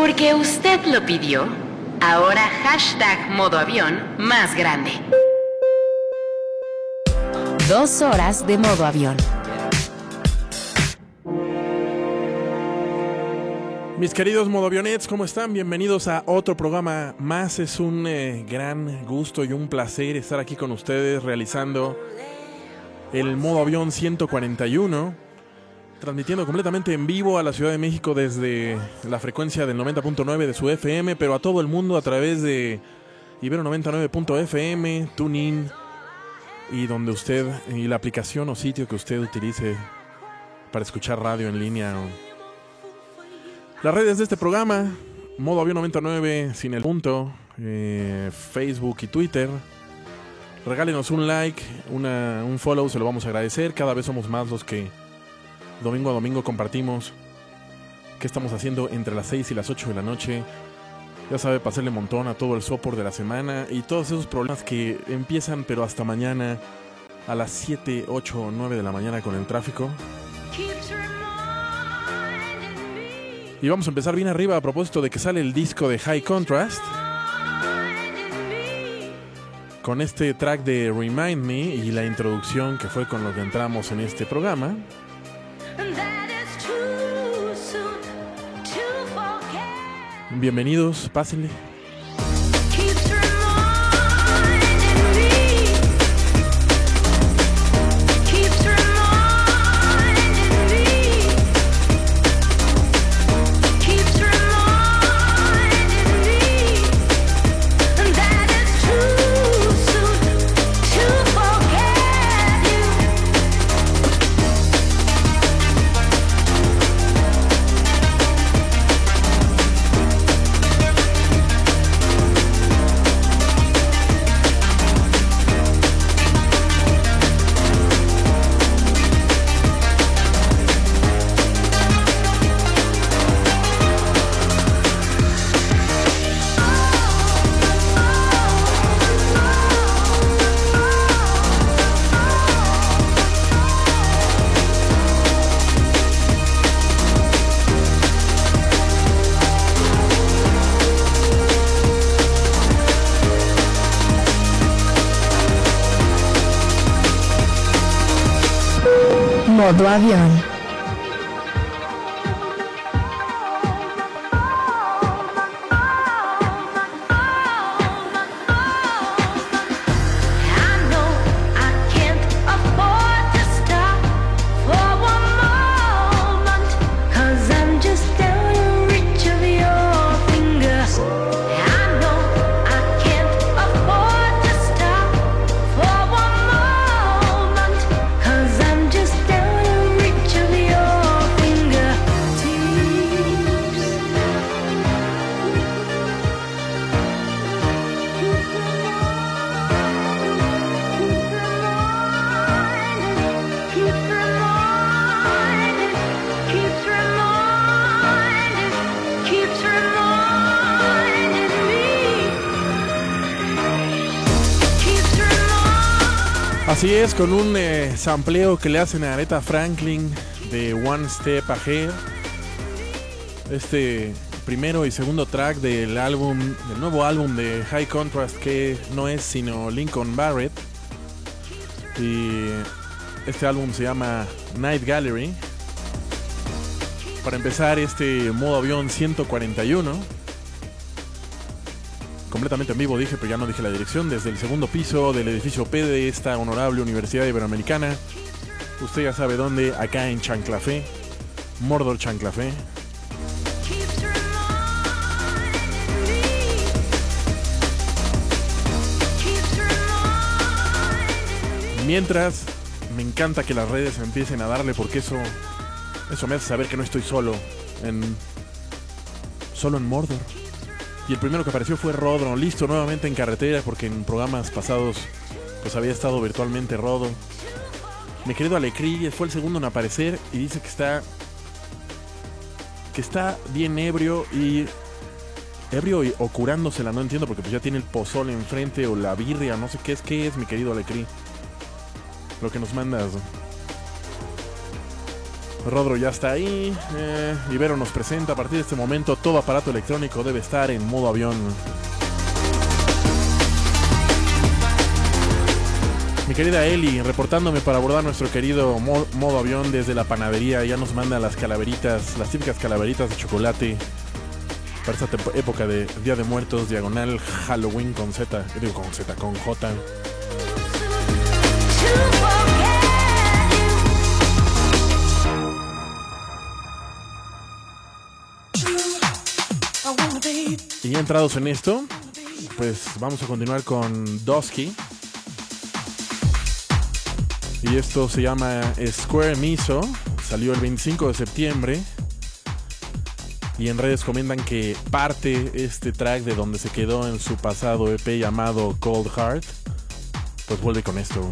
Porque usted lo pidió, ahora hashtag modo avión más grande. Dos horas de modo avión. Mis queridos modovionets, ¿cómo están? Bienvenidos a otro programa más. Es un eh, gran gusto y un placer estar aquí con ustedes realizando el modo avión 141, transmitiendo completamente en vivo a la Ciudad de México desde la frecuencia del 90.9 de su FM, pero a todo el mundo a través de Ibero 99.fm, TuneIn y donde usted, y la aplicación o sitio que usted utilice para escuchar radio en línea. Las redes de este programa, modo avión 99 sin el punto, eh, Facebook y Twitter. Regálenos un like, una, un follow, se lo vamos a agradecer. Cada vez somos más los que domingo a domingo compartimos qué estamos haciendo entre las 6 y las 8 de la noche. Ya sabe, pasarle montón a todo el sopor de la semana y todos esos problemas que empiezan, pero hasta mañana a las 7, 8 o 9 de la mañana con el tráfico. Y vamos a empezar bien arriba a propósito de que sale el disco de High Contrast. Con este track de Remind Me y la introducción que fue con lo que entramos en este programa. Bienvenidos, pásenle. Modo avión. Así es, con un eh, sampleo que le hacen a Aretha Franklin de One Step Ahead. Este primero y segundo track del álbum, del nuevo álbum de High Contrast que no es sino Lincoln Barrett. Y este álbum se llama Night Gallery. Para empezar este modo avión 141 completamente en vivo, dije, pero ya no dije la dirección, desde el segundo piso del edificio P de esta honorable Universidad Iberoamericana. Usted ya sabe dónde, acá en Chanclafé, Mordor Chanclafé. Mientras, me encanta que las redes empiecen a darle porque eso, eso me hace saber que no estoy solo en, solo en Mordor. Y el primero que apareció fue Rodro, listo nuevamente en carretera porque en programas pasados pues había estado virtualmente Rodo. Mi querido Alecri fue el segundo en aparecer y dice que está que está bien ebrio y ebrio o curándosela, no entiendo porque pues ya tiene el pozole enfrente o la birria, no sé qué es, qué es mi querido Alecri. Lo que nos mandas. Rodro ya está ahí. Eh, Ibero nos presenta a partir de este momento todo aparato electrónico debe estar en modo avión. Mi querida Eli, reportándome para abordar nuestro querido modo avión desde la panadería. Ya nos manda las calaveritas, las típicas calaveritas de chocolate. Para esta época de Día de Muertos, diagonal Halloween con Z, digo con Z, con J. Y ya entrados en esto, pues vamos a continuar con Dosky. Y esto se llama Square Miso. Salió el 25 de septiembre. Y en redes comentan que parte este track de donde se quedó en su pasado EP llamado Cold Heart. Pues vuelve con esto.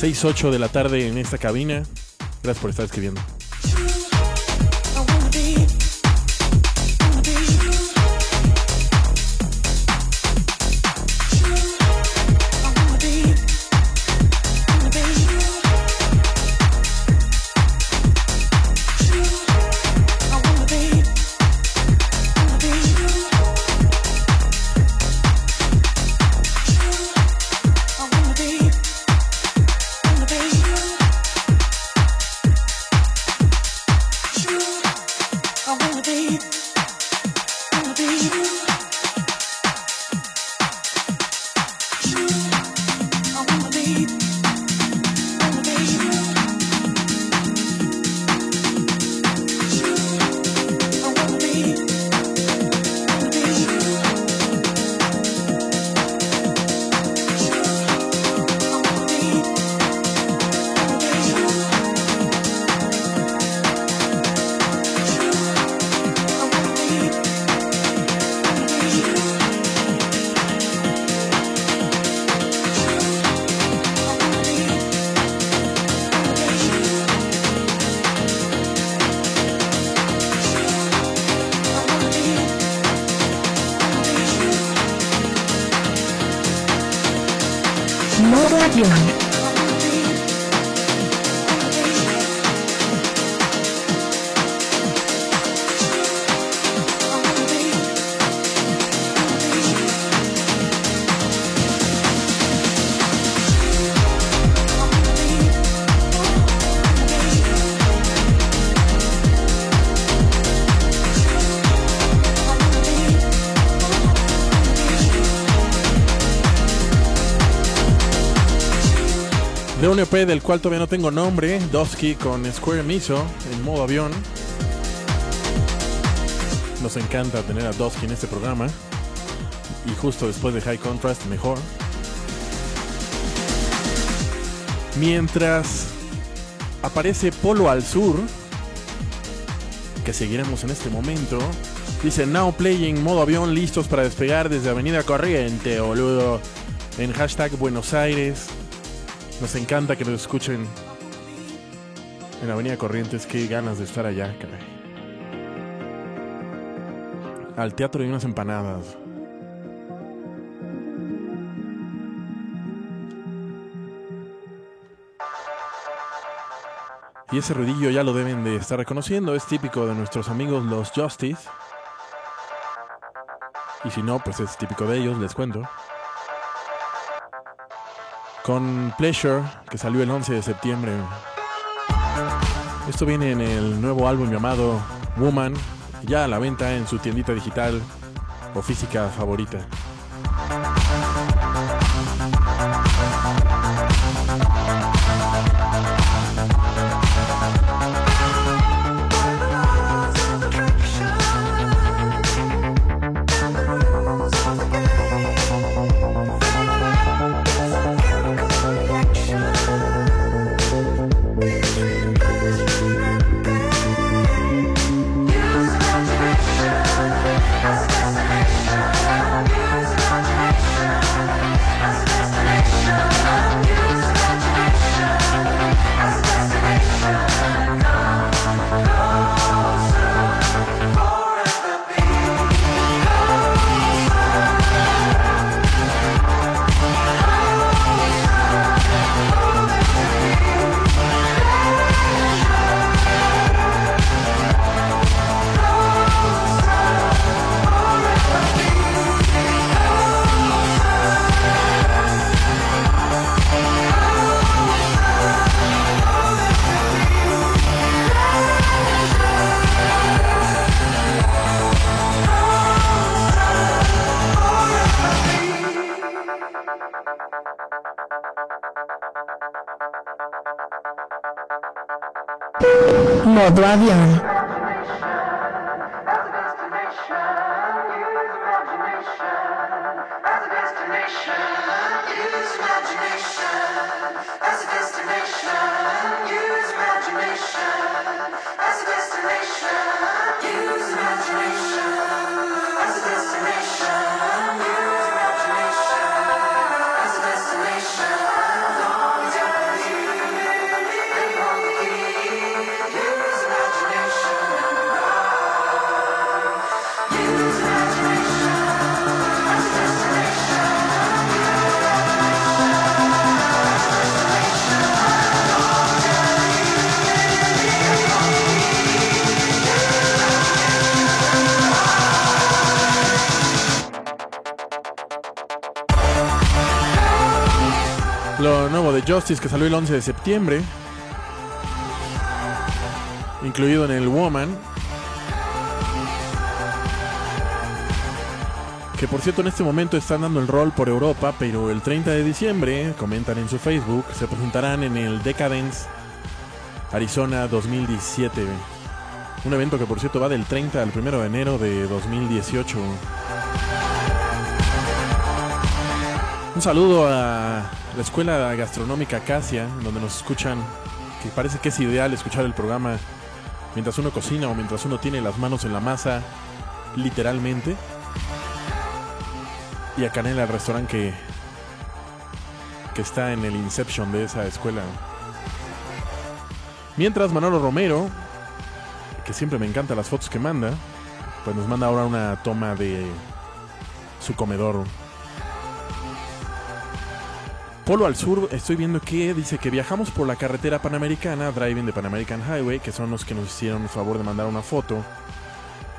6-8 de la tarde en esta cabina. Gracias por estar escribiendo. Un EP del cual todavía no tengo nombre, Dosky con Square Miso en modo avión. Nos encanta tener a Dosky en este programa. Y justo después de High Contrast, mejor. Mientras aparece Polo al Sur, que seguiremos en este momento. Dice Now Playing modo avión listos para despegar desde Avenida Corriente, boludo. En hashtag Buenos Aires. Nos encanta que nos escuchen en Avenida Corrientes. Qué ganas de estar allá, caray. Al teatro de unas empanadas. Y ese ruidillo ya lo deben de estar reconociendo, es típico de nuestros amigos los Justice. Y si no, pues es típico de ellos, les cuento con Pleasure, que salió el 11 de septiembre. Esto viene en el nuevo álbum llamado Woman, ya a la venta en su tiendita digital o física favorita. Modo avión. Que salió el 11 de septiembre. Incluido en el Woman. Que por cierto en este momento están dando el rol por Europa, pero el 30 de diciembre, comentan en su Facebook, se presentarán en el Decadence Arizona 2017. Un evento que por cierto va del 30 al 1 de enero de 2018. Un saludo a la Escuela Gastronómica Casia, donde nos escuchan, que parece que es ideal escuchar el programa mientras uno cocina o mientras uno tiene las manos en la masa, literalmente. Y a Canela, el restaurante que, que está en el Inception de esa escuela. Mientras Manolo Romero, que siempre me encantan las fotos que manda, pues nos manda ahora una toma de su comedor. Polo al sur, estoy viendo que dice que viajamos por la carretera panamericana, driving de Pan American Highway, que son los que nos hicieron el favor de mandar una foto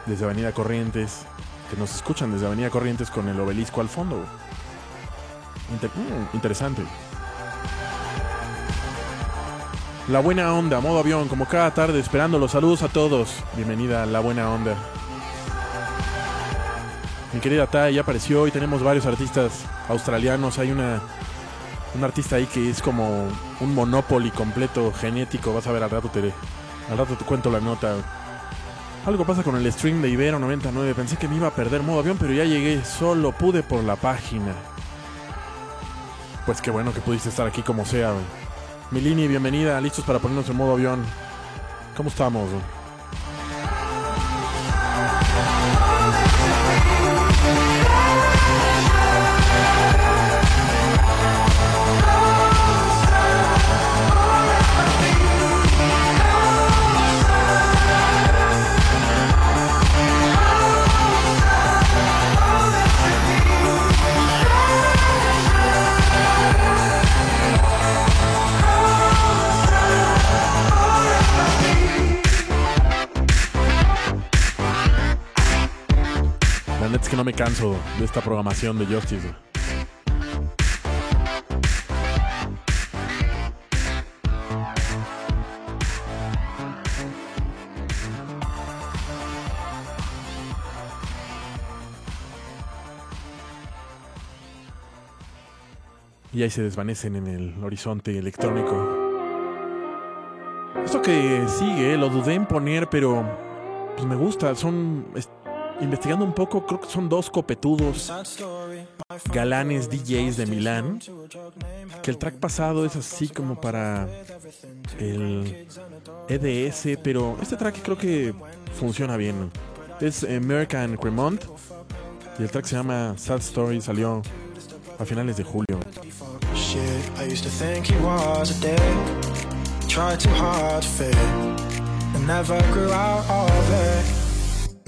desde Avenida Corrientes, que nos escuchan desde Avenida Corrientes con el obelisco al fondo. Mm, interesante. La buena onda, modo avión, como cada tarde, esperando los saludos a todos. Bienvenida a La Buena Onda. Mi querida Tai ya apareció y tenemos varios artistas australianos. Hay una un artista ahí que es como un Monopoly completo genético. Vas a ver al rato te al rato te cuento la nota. Algo pasa con el stream de Ibero 99. Pensé que me iba a perder modo avión, pero ya llegué. Solo pude por la página. Pues qué bueno que pudiste estar aquí como sea. Milini, bienvenida. Listos para ponernos en modo avión. ¿Cómo estamos? Que no me canso de esta programación de Justice. Y ahí se desvanecen en el horizonte electrónico. Esto que sigue, lo dudé en poner, pero pues me gusta. Son. Es- investigando un poco, creo que son dos copetudos galanes DJs de Milán. Que el track pasado es así como para el EDS, pero este track creo que funciona bien. Es American Cremont y el track se llama Sad Story, salió a finales de julio.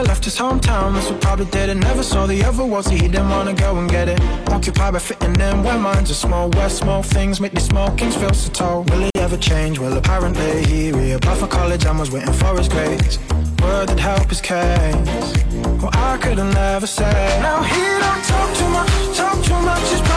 Never left his hometown, that's what probably did it. Never saw the other world, so he didn't wanna go and get it. Occupied by fitting in where minds are small, where small things make these small kings feel so tall. Will he ever change? Well, apparently he reapplied for college and was waiting for his grades. Word that help his case. Well, I could have never said. Now he don't talk too much, talk too much.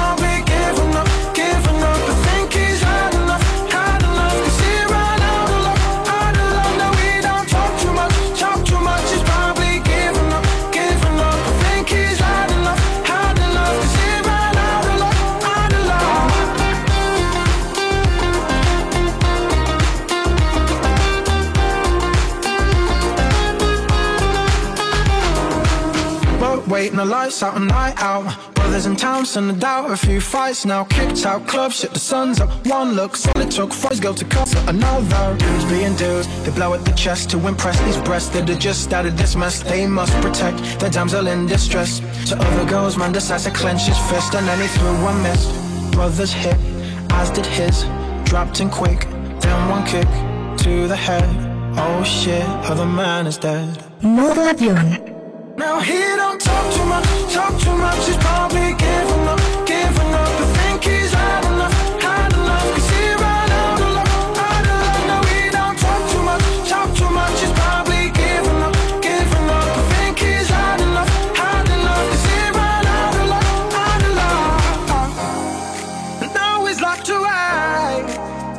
Waiting the lights out, and night out. Brothers in town, send a doubt, a few fights now. Kicked out club, shit, the sun's up. One look, it took his girl to cut another. Dudes being dudes, they blow at the chest to impress these breasts that are just out of this mess. They must protect their damsel in distress. To other girls, man decides to clench his fist, and then he threw a miss. Brothers hit, as did his. Dropped in quick, then one kick to the head. Oh shit, other man is dead. Modo avión. Now he don't talk too much, talk too much. He's probably giving up, giving up. I think he's had enough, had enough. Cause he ran out of luck, out of luck. Now he don't talk too much, talk too much. He's probably giving up, giving up. I think he's had enough, had enough. Cause he ran out of luck, out of luck. And now he's locked away,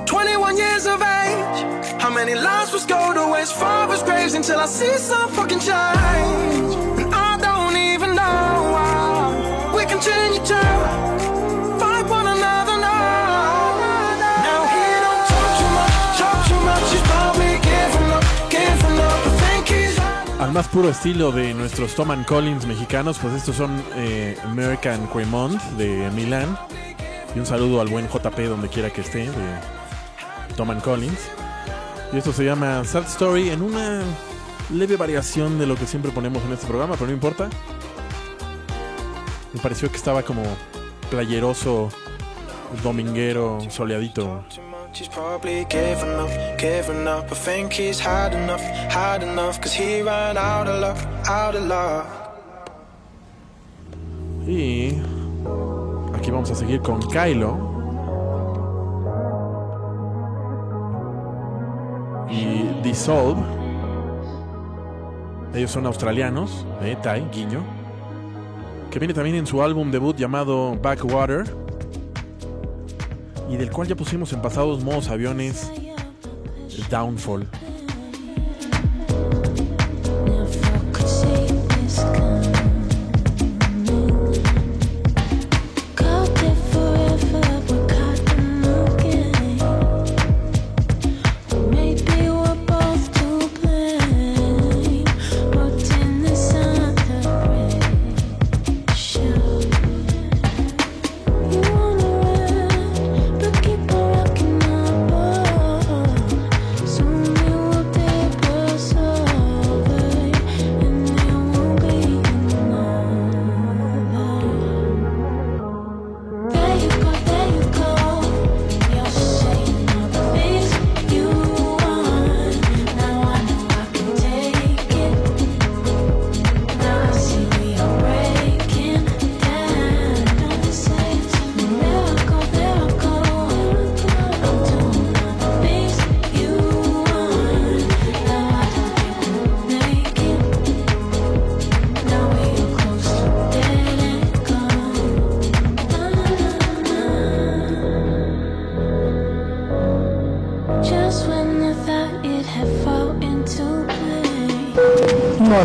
21 years of age. How many lives was go to his father's graves until I see some fucking change? Más puro estilo de nuestros Tom Collins mexicanos, pues estos son eh, American Cremont de Milán. Y un saludo al buen JP donde quiera que esté, de Tom Collins. Y esto se llama Sad Story en una leve variación de lo que siempre ponemos en este programa, pero no importa. Me pareció que estaba como playeroso, dominguero, soleadito. Too much. He's probably giving up, giving up. I think he's had enough, had enough. Cause he ran out of luck, out of luck. Y aquí vamos a seguir con Kylo. Y Dissolve. Ellos son australianos, eh, Tai, guiño. Que viene también en su álbum debut llamado Backwater. Y del cual ya pusimos en pasados modos aviones Downfall.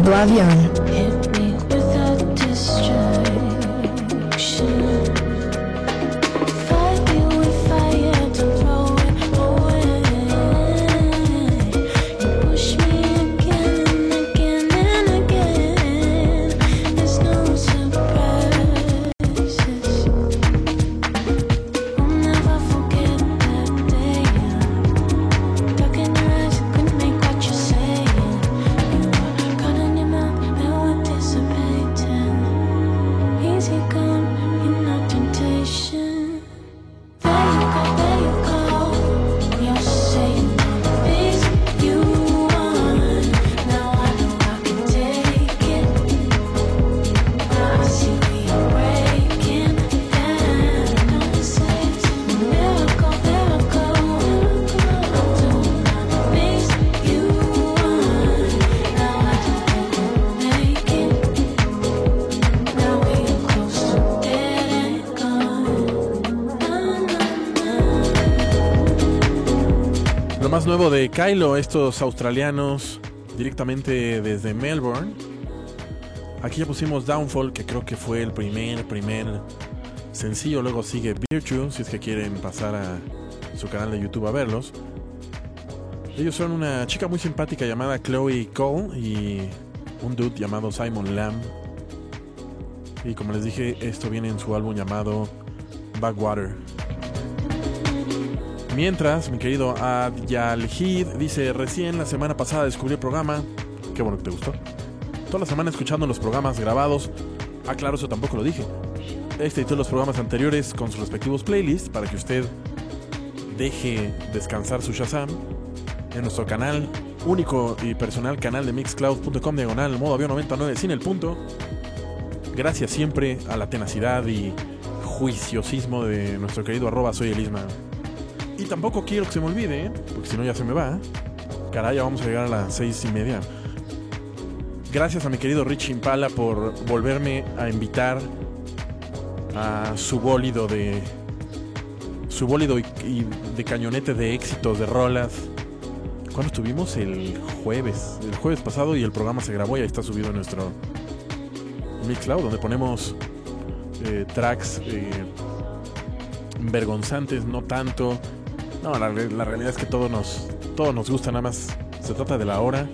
Blavion. Nuevo de Kylo, estos australianos directamente desde Melbourne. Aquí ya pusimos Downfall, que creo que fue el primer, primer sencillo. Luego sigue Virtue, si es que quieren pasar a su canal de YouTube a verlos. Ellos son una chica muy simpática llamada Chloe Cole y un dude llamado Simon Lamb. Y como les dije, esto viene en su álbum llamado Backwater. Mientras, mi querido Adyalhid dice, recién la semana pasada descubrí el programa. Qué bueno que te gustó. Toda la semana escuchando los programas grabados. Ah, claro, eso tampoco lo dije. Este y los programas anteriores con sus respectivos playlists para que usted deje descansar su Shazam en nuestro canal único y personal canal de mixcloud.com diagonal modo avión 99 sin el punto. Gracias siempre a la tenacidad y juiciosismo de nuestro querido arroba soy el Isma. Y tampoco quiero que se me olvide, ¿eh? porque si no ya se me va. Caray, ya vamos a llegar a las seis y media. Gracias a mi querido Rich Impala por volverme a invitar a su bólido de. Su bólido y, y de cañonete de éxitos, de rolas. ¿Cuándo estuvimos? El jueves. El jueves pasado y el programa se grabó y ahí está subido en nuestro Mixcloud, donde ponemos eh, tracks eh, vergonzantes, no tanto. No, la, realidad es que todo nos, todo nos gusta, nada más se trata de la hora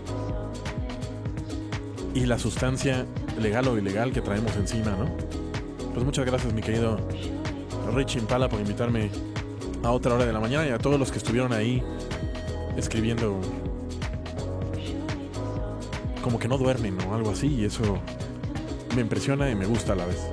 y la sustancia legal o ilegal que traemos encima, ¿no? Pues muchas gracias, mi querido Rich Impala, por invitarme a otra hora de la mañana y a todos los que estuvieron ahí escribiendo como que no duermen o algo así y eso me impresiona y me gusta a la vez.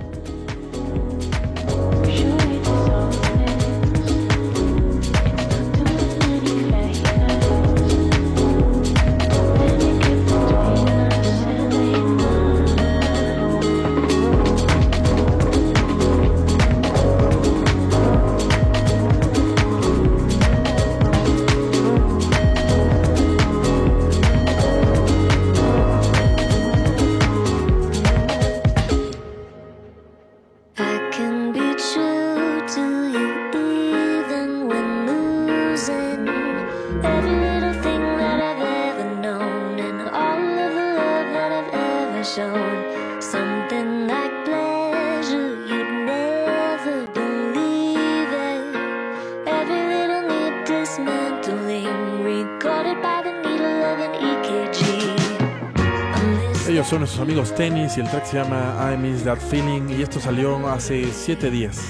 Nuestros amigos Tennis y el track se llama I Miss That Feeling y esto salió hace 7 días.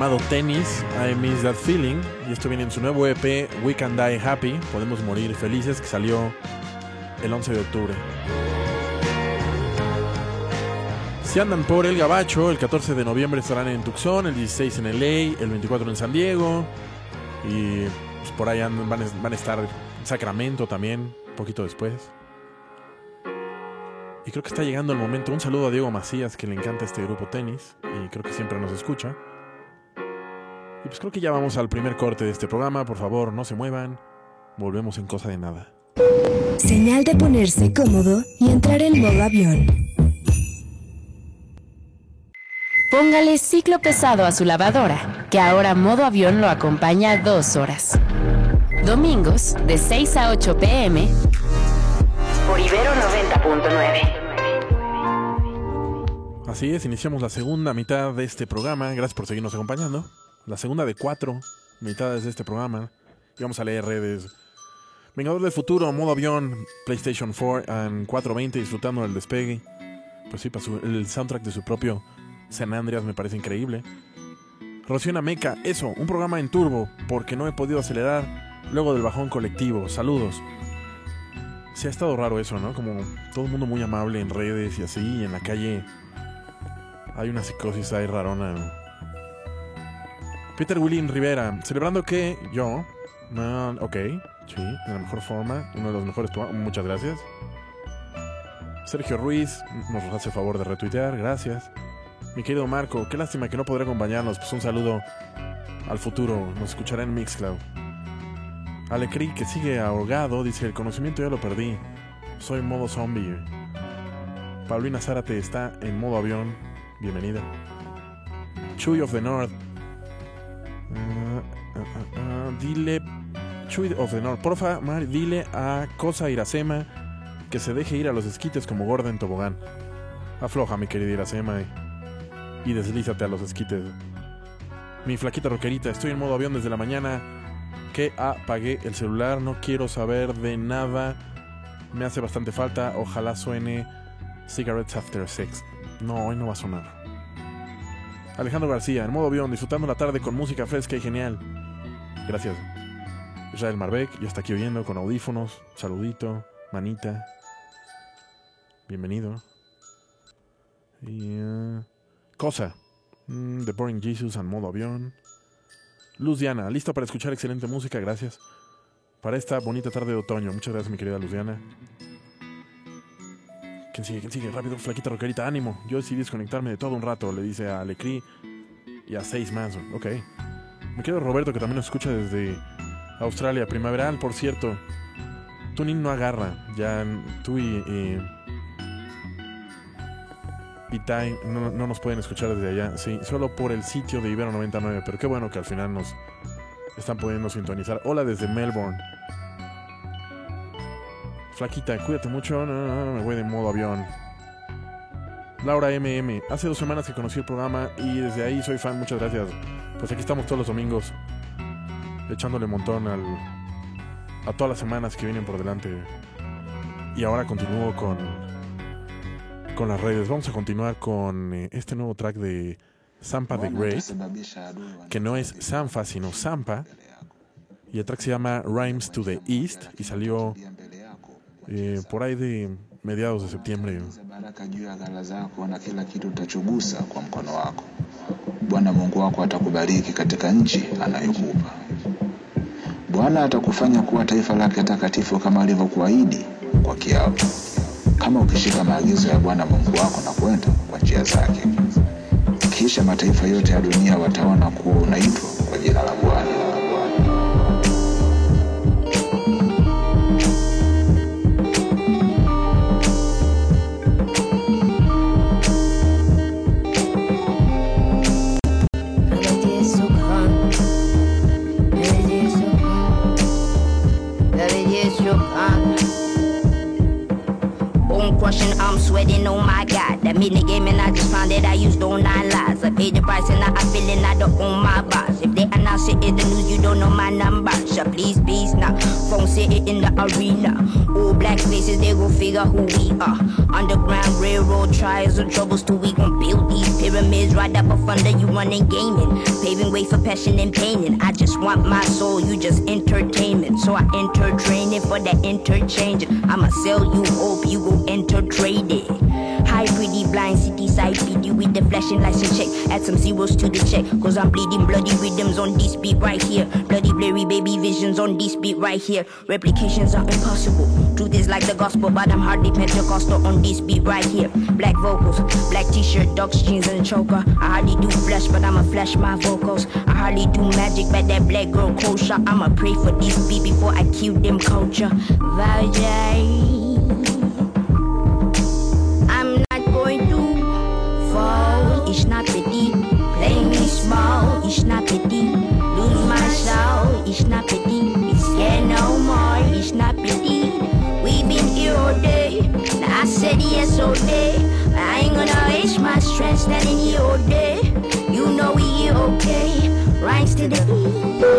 Llamado Tennis, I Miss That Feeling, y esto viene en su nuevo EP We Can Die Happy, Podemos Morir Felices, que salió el 11 de octubre. Si andan por el Gabacho, el 14 de noviembre estarán en Tucson, el 16 en LA, el 24 en San Diego y pues, por ahí van, van a estar en Sacramento también, poquito después. Y creo que está llegando el momento. Un saludo a Diego Macías, que le encanta este grupo tenis y creo que siempre nos escucha. Y pues creo que ya vamos al primer corte de este programa. Por favor, no se muevan. Volvemos en cosa de nada. Señal de ponerse cómodo y entrar en modo avión. Póngale ciclo pesado a su lavadora, que ahora modo avión lo acompaña dos horas. Domingos, de 6 a 8 pm, por Ibero 90.9. Así es, iniciamos la segunda mitad de este programa. Gracias por seguirnos acompañando. La segunda de cuatro mitades de este programa. Y vamos a leer redes. Vengador del Futuro, modo avión, PlayStation 4 and 420, disfrutando del despegue. Pues sí, para su- el soundtrack de su propio San Andreas me parece increíble. Rocío Meca, eso, un programa en turbo, porque no he podido acelerar luego del bajón colectivo. Saludos. Sí, ha estado raro eso, ¿no? Como todo el mundo muy amable en redes y así, y en la calle hay una psicosis ahí rarona. Peter William Rivera, celebrando que yo, ok, sí, de la mejor forma, uno de los mejores, muchas gracias. Sergio Ruiz nos hace favor de retuitear, gracias. Mi querido Marco, qué lástima que no podrá acompañarnos, pues un saludo al futuro, nos escuchará en Mixcloud. Alecri, que sigue ahogado, dice, el conocimiento ya lo perdí, soy modo zombie. Paulina Zárate está en modo avión, bienvenida. Chuy of the North. Ah, ah, ah, dile, Chuy of North, porfa, dile a Cosa Iracema que se deje ir a los esquites como gorda en tobogán. Afloja, mi querida Iracema, y, y deslízate a los esquites. Mi flaquita roquerita, estoy en modo avión desde la mañana que apagué el celular, no quiero saber de nada. Me hace bastante falta, ojalá suene Cigarettes After Sex. No, hoy no va a sonar. Alejandro García, en modo avión, disfrutando la tarde con música fresca y genial. Gracias. Israel Marbeck, ya está aquí oyendo con audífonos. Saludito, manita. Bienvenido. Eh, cosa. Mm, The Boring Jesus en modo avión. Luz Diana, listo para escuchar excelente música, gracias. Para esta bonita tarde de otoño. Muchas gracias, mi querida Luz Diana. ¿Quién sigue? ¿Quién sigue? Rápido, flaquita roquerita, ánimo. Yo decidí desconectarme de todo un rato, le dice a Alecri y a seis más. Ok. Me quedo Roberto, que también nos escucha desde Australia. Primaveral, por cierto. Tuning no agarra. Ya tú y. y y Tai no, no nos pueden escuchar desde allá. Sí, solo por el sitio de Ibero 99. Pero qué bueno que al final nos están pudiendo sintonizar. Hola desde Melbourne. Flaquita, cuídate mucho. No, no, no, me voy de modo avión. Laura MM, hace dos semanas que conocí el programa y desde ahí soy fan, muchas gracias. Pues aquí estamos todos los domingos, echándole montón al, a todas las semanas que vienen por delante. Y ahora continúo con, con las redes. Vamos a continuar con eh, este nuevo track de Zampa the Great, que no es Sanfa, sino Zampa. Y el track se llama Rhymes to the East y salió eh, por ahí de mediados de septiembre. baraka juu ya ghala zako na kila kitu utachogusa kwa mkono wako. Bwana Mungu wako atakubariki katika nchi anayokupa. Bwana atakufanya kuwa taifa lake takatifu kama alivyokuahidi kwa kiapo, kama ukishika maagizo ya Bwana Mungu wako na kwenda kwa njia zake. Kisha mataifa yote ya dunia wataona kuwa unaitwa kwa jina la Bwana. Sweating, oh my god. That the game and I just found that I used all nine lies. I paid the price and now I'm feeling I don't own my boss. If they announce it in the news, you don't know my number. So please, please now. Phone sitting in the arena. All black faces, they gon' figure who we are. Underground railroad trials and troubles till we gon' build these pyramids right up up under you running gaming. Paving way for passion and painting. I just want my soul, you just entertainment. So I enter training for that interchange. I'ma sell you hope, you go enter trade High pretty blind city side PD with the flashing license check. Add some zeros to the check, cause I'm bleeding bloody rhythms on this beat right here. Bloody blurry baby visions on this beat right here. Replications are impossible. Truth is like the gospel, but I'm hardly Pentecostal on this beat right here. Black vocals, black t-shirt, dogs, jeans, and choker. I hardly do flesh, but I'ma flash my vocals. I hardly do magic, but that black girl kosher. I'ma pray for this beat before I kill them culture. Vajay. It's not pretty. Play me small. It's not pretty. Lose my soul. It's not pretty. Be scared no more. It's not pretty. We've been here all day. Now I said yes all day. But I ain't gonna waste my strength standing here all day. You know we here okay. Rhymes to the east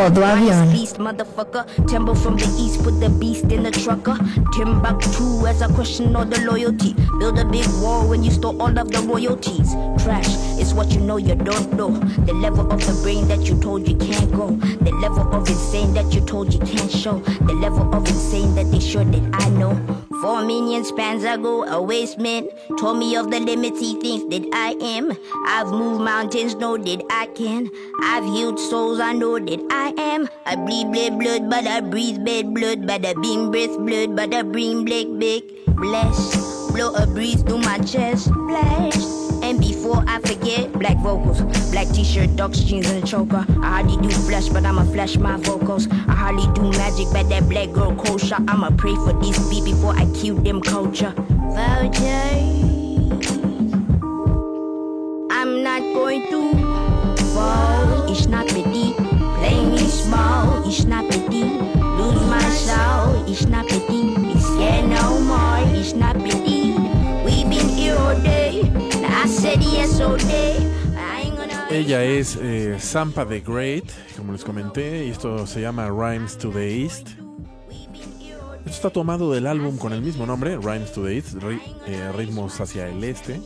modo avión. Beast, motherfucker. Timber from the east, put the beast in the trucker. Timbuktu as I question all the loyalty. Build a big wall when you stole all of the royalties. Trash is what you know you don't know. The level of the brain that you told you can't go. The level of insane that you told you can't show. The level of insane that they sure that I know. Four million spans ago, a wasteman told me of the limits he thinks that I am. I've moved mountains, know that I can. I've healed souls, I know that I am. I bleed blood, blood, but I breathe bad blood. But I beam breath blood, but I bring black back. Bless, blow a breeze through my chest. Splash. And before I forget, black vocals, black t-shirt, dogs, jeans, and a choker. I hardly do flesh, but I'ma flash my vocals. I hardly do magic, but that black girl kosher. I'ma pray for this beat before I kill them culture. Voucher. I'm not going to fall. It's not pretty. Ella es eh, Sampa the Great, como les comenté, y esto se llama Rhymes to the East. Esto está tomado del álbum con el mismo nombre, Rhymes to the East, eh, Ritmos hacia el Este,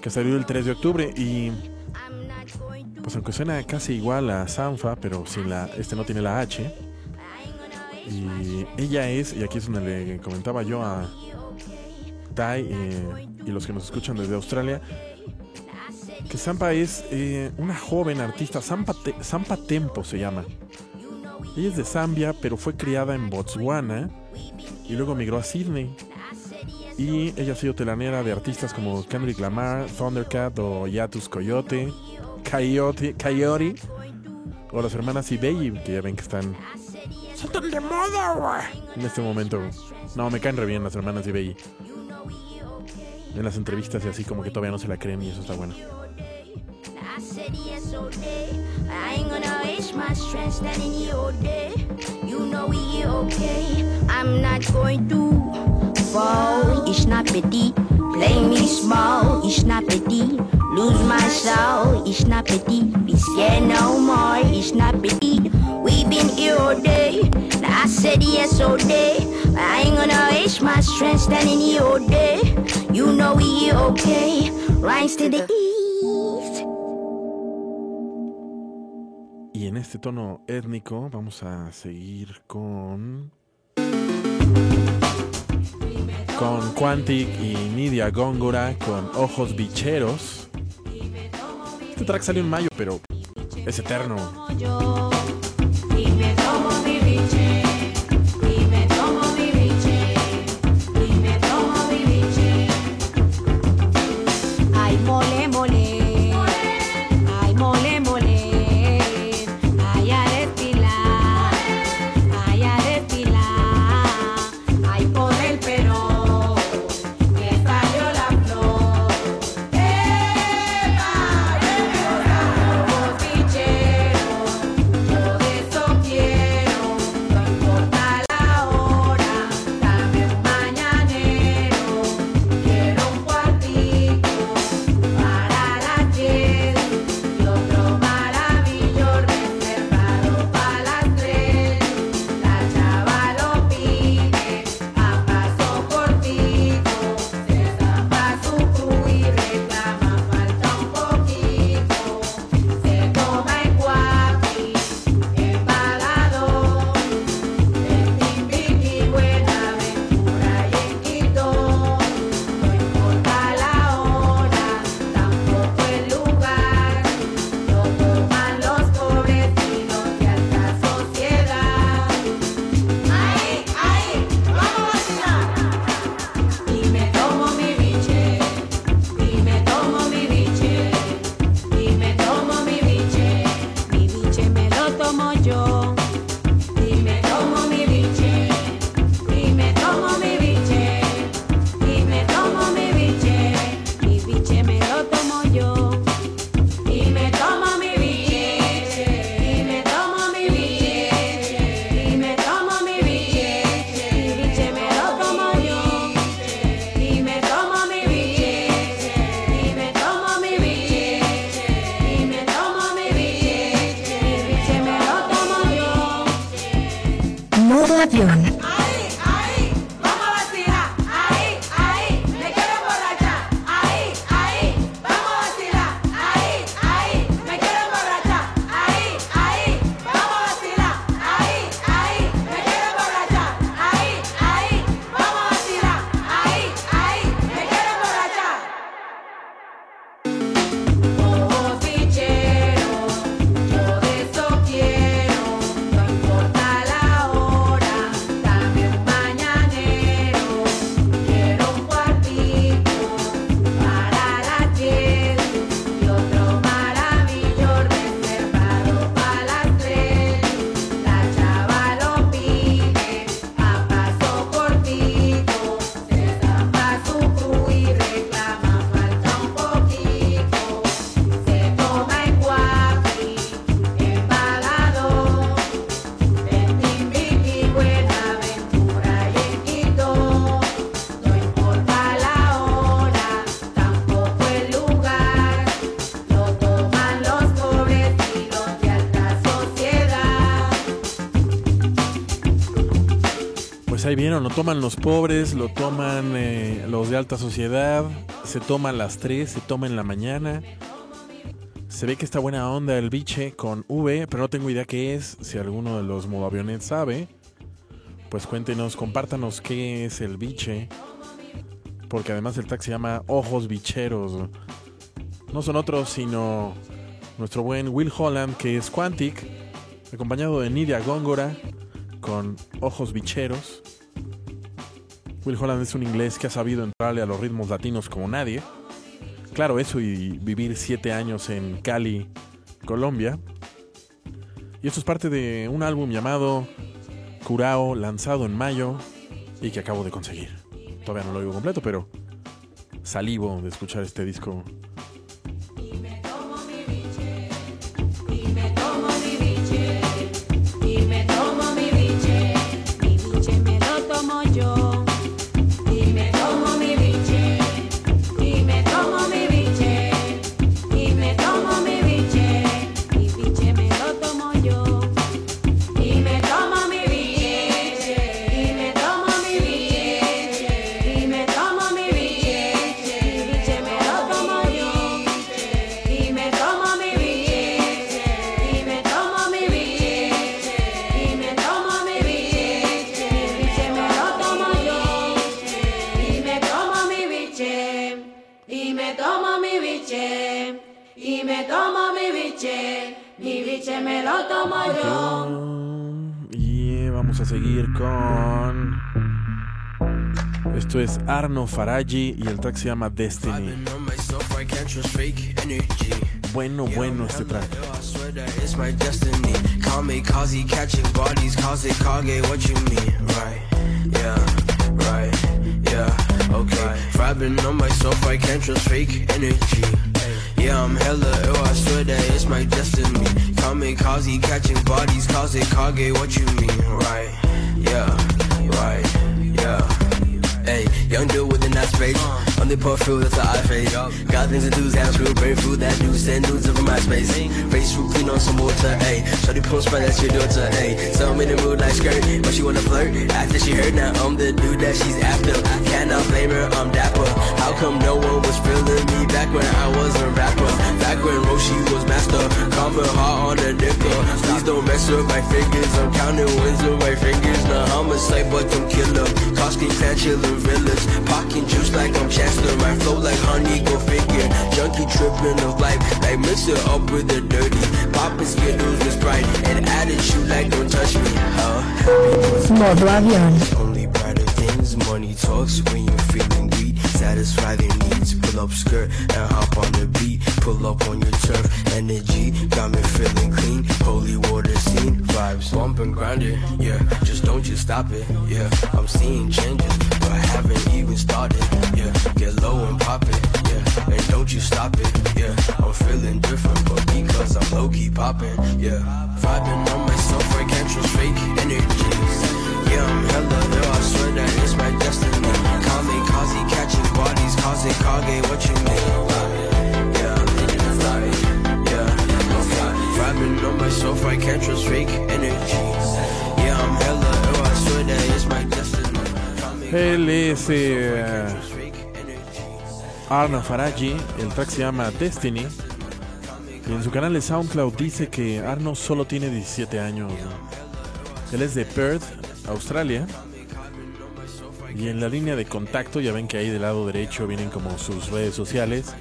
que salió el 3 de octubre y pues aunque suena casi igual a Sanfa, pero sin la, este no tiene la H. Y ella es, y aquí es donde le comentaba yo a Tai eh, y los que nos escuchan desde Australia, que Sampa es eh, una joven artista, Sampa, Te- Tempo se llama. Ella es de Zambia, pero fue criada en Botswana y luego migró a Sydney. Y ella ha sido telanera de artistas como Kendrick Lamar, Thundercat o Yatus Coyote, Coyote, Coyote o las hermanas Ibelli, que ya ven que están... ¡Están de moda, güey! En este momento. No, me caen re bien las hermanas Ibelli. En las entrevistas y así como que todavía no se la creen y eso está bueno. I'm not going to fall. It's not pretty. Play me small. It's not pretty. Lose my soul. It's not pretty. Be scared no more. It's not pretty. We've been here all day. Now I said yes all day. I ain't gonna waste my strength standing here all day. You know we here okay. Rhymes to the east. Y en este tono étnico vamos a seguir con... Con Quantic y Nidia Góngora con Ojos Bicheros. Este track salió en mayo, pero es eterno. Ahí vieron, lo toman los pobres, lo toman eh, los de alta sociedad, se toman las 3, se toma en la mañana. Se ve que está buena onda el biche con V, pero no tengo idea qué es. Si alguno de los modoaviones sabe, pues cuéntenos, compártanos qué es el biche. Porque además el tag se llama Ojos Bicheros. No son otros, sino nuestro buen Will Holland, que es Quantic, acompañado de Nidia Góngora, con Ojos Bicheros. Will Holland es un inglés que ha sabido entrarle a los ritmos latinos como nadie. Claro, eso y vivir siete años en Cali, Colombia. Y esto es parte de un álbum llamado Curao, lanzado en mayo y que acabo de conseguir. Todavía no lo oigo completo, pero salivo de escuchar este disco. Arno Faraji y el track se llama Destiny. Bueno, bueno este track. I swear that it's my destiny. Call me Kazi, catching bodies, Kaze Kage, what you mean? Right, yeah, right, yeah, okay. Vibing on myself, I can't trust fake energy. Yeah, I'm hella ill, I swear that it's my destiny. Call me Kazi, catching bodies, Kaze Kage, what you mean? Right, yeah, right, yeah. Hey, young dude with a nice face. On the port through, that's the eye face. Got things to do, have screw, brain food, that dude send nudes over my space. Root clean on some water, ayy. Shorty pump spray, that's your daughter, I'm in the mood like skirt, but she wanna flirt. After she heard, now I'm the dude that she's after. I cannot blame her, I'm dapper. How come no one was feeling me back when I was a rapper? Back when Roshi was master, coming hard on the dicker. Please don't mess with my fingers, I'm counting wins with my fingers. Nah, I'm a sight, but I'm killer. Koski clan chillin' villas, pocket juice like I'm Chester. My flow like honey, go figure. Junkie trippin' of life, like mix it up with the dirty. Poppin' skittles with Sprite, and attitude like don't touch me. Oh, happiness Modo avión. only brighter things. Money talks when you're feeling greed. satisfy their needs. Pull up skirt and hop on the beat. Pull up on your turf. Energy got me feeling clean. Holy water scene vibes. Bump and grind it, yeah. Just don't you stop it, yeah. I'm seeing changes, haven't even started, yeah. Get low and pop it, yeah. And don't you stop it, yeah. I'm feeling different, but because I'm low key popping, yeah. Vibing on myself, I can't trust fake energies. Yeah, I'm hella ill, I swear that it's my destiny. Kamikaze catching bodies, cause kage, what you mean? Yeah, yeah. Vibing on myself, I can't trust fake energies. Yeah, I'm hella ill, I swear that it's my destiny. Él es eh, Faraji, el track se llama Destiny. Y en su canal de SoundCloud dice que Arno solo tiene 17 años. Él es de Perth, Australia. Y en la línea de contacto, ya ven que ahí del lado derecho vienen como sus redes sociales.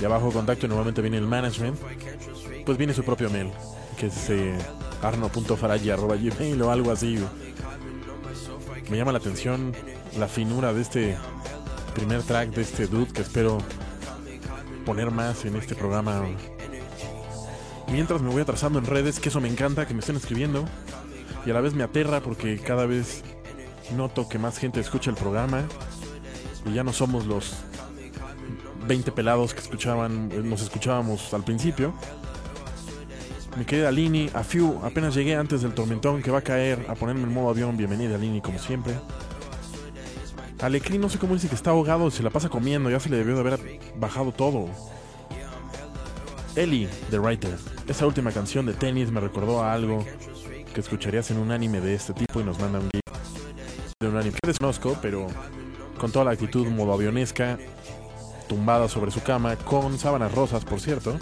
Y abajo contacto normalmente viene el management. Pues viene su propio mail, que es eh, arno.faraji.gmail o algo así. Me llama la atención la finura de este primer track de este dude que espero poner más en este programa. Mientras me voy atrasando en redes, que eso me encanta, que me estén escribiendo. Y a la vez me aterra porque cada vez noto que más gente escucha el programa. Y ya no somos los 20 pelados que escuchaban, eh, nos escuchábamos al principio. Mi querida Lini, a Few, apenas llegué antes del tormentón que va a caer a ponerme en modo avión. Bienvenida Lini, como siempre. Alecrín no sé cómo dice que está ahogado, se la pasa comiendo, ya se le debió de haber bajado todo. Ellie, The Writer. Esa última canción de tenis me recordó a algo que escucharías en un anime de este tipo y nos manda un gif de un anime que desconozco, pero con toda la actitud modo avionesca, tumbada sobre su cama, con sábanas rosas, por cierto,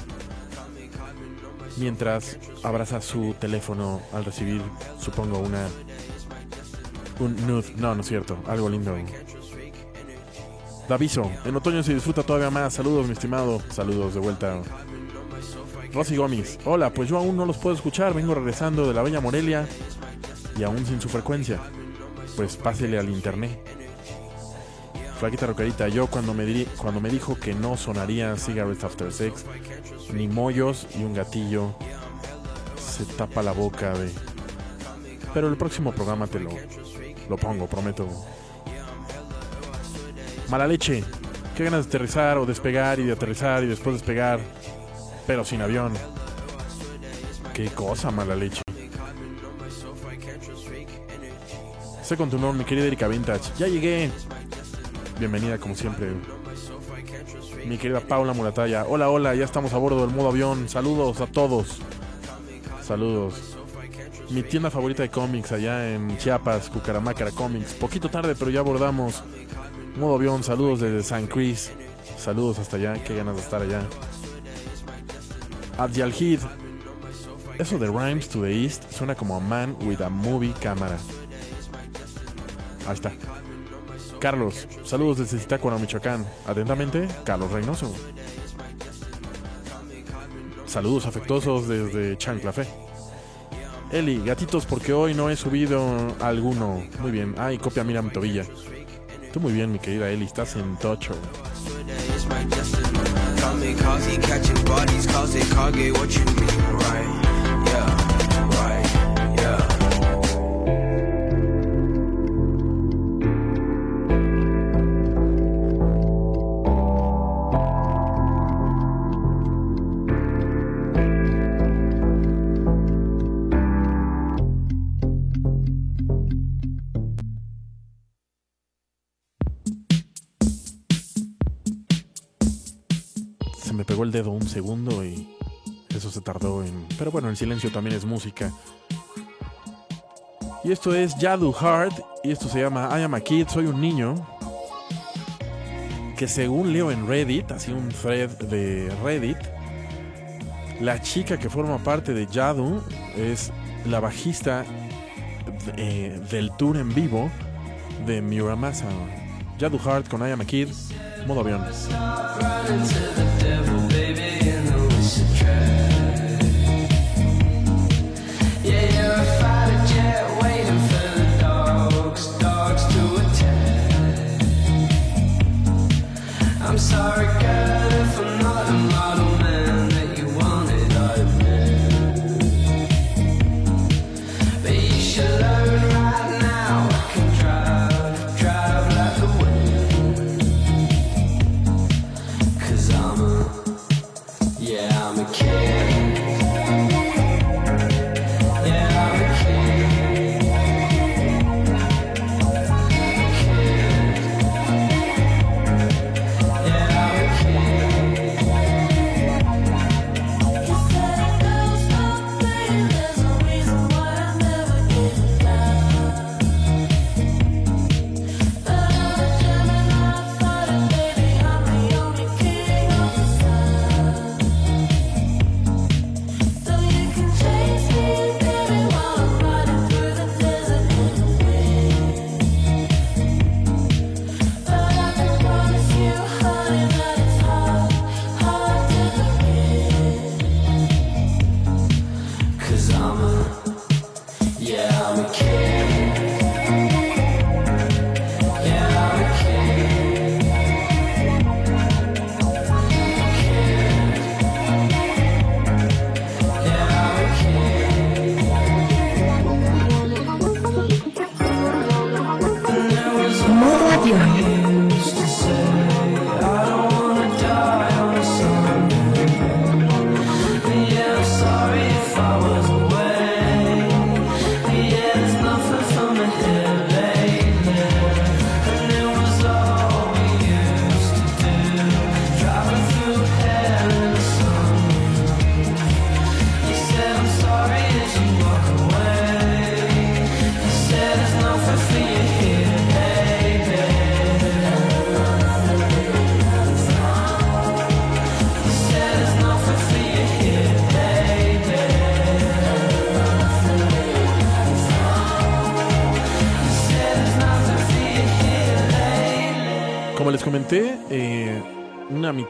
mientras abraza su teléfono al recibir, supongo, una un. No, no es cierto. Algo lindo. Daviso. En otoño se disfruta todavía más. Saludos, mi estimado. Saludos de vuelta. Rosy Gómez. Hola, pues yo aún no los puedo escuchar. Vengo regresando de la Bella Morelia. Y aún sin su frecuencia. Pues pásele al internet. Flaquita Rocarita, yo cuando me, di- cuando me dijo que no sonaría Cigarettes After Sex, ni mollos y un gatillo, se tapa la boca de... Pero el próximo programa te lo, lo pongo, prometo. Mala leche. Qué ganas de aterrizar o despegar y de aterrizar y después despegar. Pero sin avión. Qué cosa, mala leche. Sé con tu nombre, mi querida Erika Vintage. Ya llegué. Bienvenida como siempre. Mi querida Paula Murataya. Hola, hola, ya estamos a bordo del modo avión. Saludos a todos. Saludos. Mi tienda favorita de cómics allá en Chiapas, Cucaramácara Comics. Poquito tarde, pero ya abordamos. Modo avión, saludos desde San Cris. Saludos hasta allá, qué ganas de estar allá. Abdialhid. Eso de Rhymes to the East suena como a man with a movie camera. Ahí está. Carlos, saludos desde Zitácuaro, Michoacán. Atentamente, Carlos Reynoso. Saludos afectuosos desde Chanclafé. Eli, gatitos, porque hoy no he subido alguno. Muy bien. Ay, copia, mira mi tobilla. Tú muy bien, mi querida Eli, estás en tocho. Dedo un segundo y eso se tardó en... Pero bueno, el silencio también es música. Y esto es Yadu Hard y esto se llama I am a Kid, soy un niño. Que según leo en Reddit, así un thread de Reddit, la chica que forma parte de Yadu es la bajista eh, del tour en vivo de Muramasa. Yadu Hard con I am a Kid, modo avión.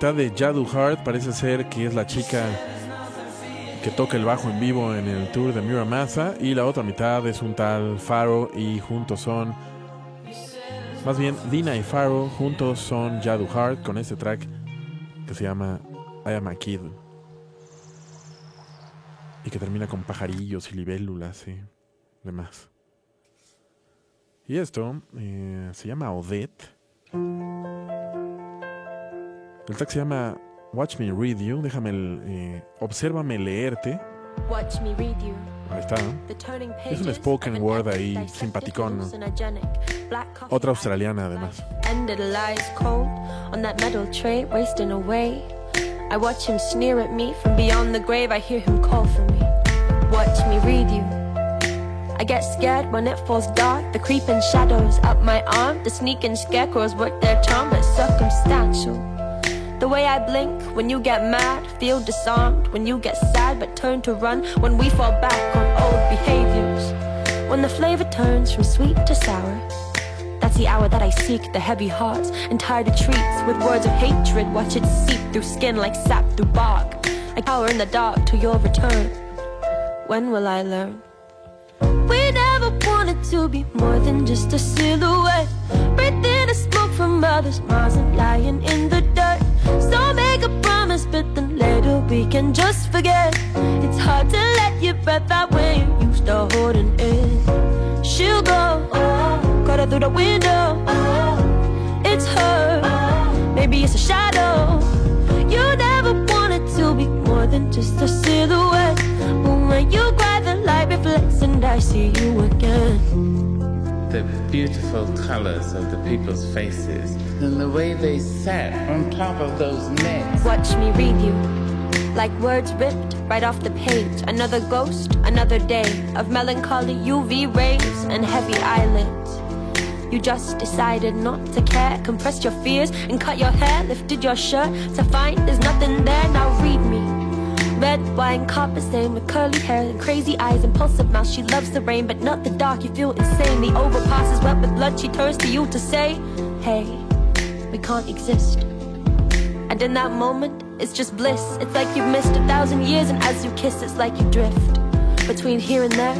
Mitad de Jadu Hart parece ser que es la chica que toca el bajo en vivo en el tour de Muramasa y la otra mitad es un tal Faro y juntos son más bien Dina y Faro juntos son Jadu Hart con este track que se llama I Am a Kid y que termina con pajarillos y libélulas y demás. Y esto eh, se llama Odette. El track se llama Watch Me Read You. Déjame, el, eh, obsérvame leerte. Watch me read you. Ahí está. Es un spoken word ahí, simpaticón. ¿no? Otra australiana además. I watch him sneer at me from beyond the grave. I hear him call for me. Watch me read you. I get scared when it falls dark. The creeping shadows up my arm. The sneaking scarecrows work their charm, but circumstantial. The way I blink when you get mad, feel disarmed when you get sad, but turn to run when we fall back on old behaviors. When the flavor turns from sweet to sour, that's the hour that I seek the heavy hearts and tired retreats with words of hatred. Watch it seep through skin like sap through bark. I cower in the dark till your return. When will I learn? We never wanted to be more than just a silhouette. Breathing the smoke from others' minds and lying in the dirt. Promise, but then later we can just forget. It's hard to let your breath out when you start holding it. She'll go, oh, cut her through the window. It's her, maybe it's a shadow. You never wanted to be more than just a silhouette. But when you cry, the light reflects, and I see you again. The beautiful colors of the people's faces and the way they sat on top of those necks. Watch me read you. Like words ripped right off the page. Another ghost, another day of melancholy UV rays and heavy eyelids. You just decided not to care, compressed your fears and cut your hair, lifted your shirt to find there's nothing there. Now read me. Red wine, copper stain with curly hair and crazy eyes, impulsive mouth. She loves the rain, but not the dark. You feel insane. The overpass is wet with blood. She turns to you to say, Hey, we can't exist. And in that moment, it's just bliss. It's like you've missed a thousand years, and as you kiss, it's like you drift between here and there,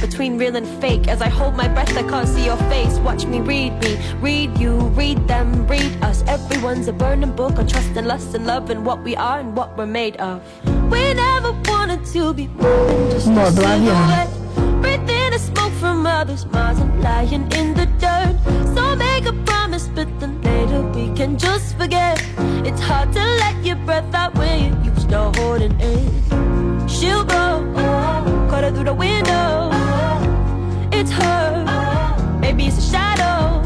between real and fake. As I hold my breath, I can't see your face. Watch me read me, read you, read them, read us. Everyone's a burning book on trust and lust and love and what we are and what we're made of. We never wanted to be more than just a Modo avión. silhouette. Breathing the smoke from others' minds and lying in the dirt. So make a promise, but then later we can just forget. It's hard to let your breath out when you used to holding it. She'll go, cut her through the window. It's her, maybe it's a shadow.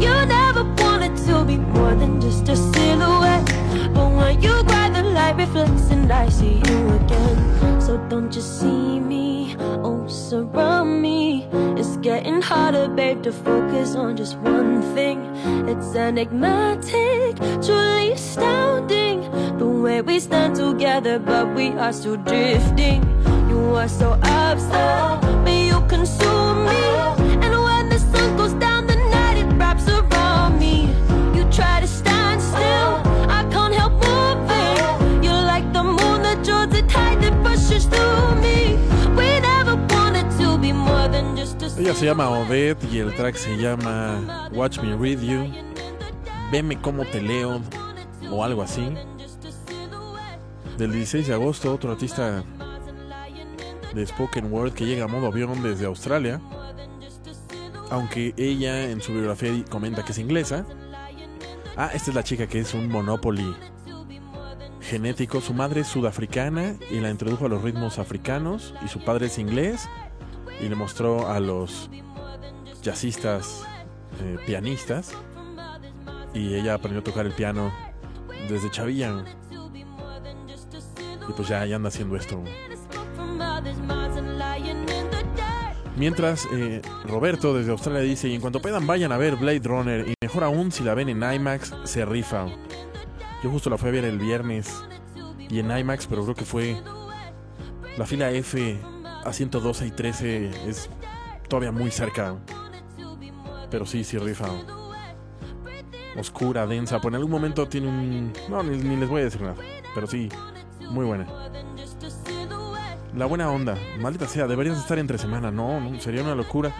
You never wanted to be more than just a silhouette. But when you cry, the light reflects, and I see you again. So don't you see me? Oh, surround me. It's getting harder, babe, to focus on just one thing. It's enigmatic, truly astounding. The way we stand together, but we are still drifting. You are so upset, Ella se llama Odette y el track se llama Watch Me Read You. Veme cómo te leo o algo así. Del 16 de agosto, otro artista de Spoken Word que llega a modo avión desde Australia. Aunque ella en su biografía comenta que es inglesa. Ah, esta es la chica que es un Monopoly genético. Su madre es sudafricana y la introdujo a los ritmos africanos. Y su padre es inglés y le mostró a los jazzistas eh, pianistas. Y ella aprendió a tocar el piano desde chavilla. Y pues ya, ya anda haciendo esto. Mientras, eh, Roberto desde Australia dice, y en cuanto puedan vayan a ver Blade Runner, y mejor aún si la ven en IMAX, se rifa. Yo justo la fui a ver el viernes y en IMAX, pero creo que fue la fila F a 112 y 13 es todavía muy cerca. Pero sí, sí rifa. oscura, densa. Pues en algún momento tiene un. No, ni, ni les voy a decir nada. Pero sí, muy buena. La buena onda. Maldita sea, deberías estar entre semana. No, no, sería una locura.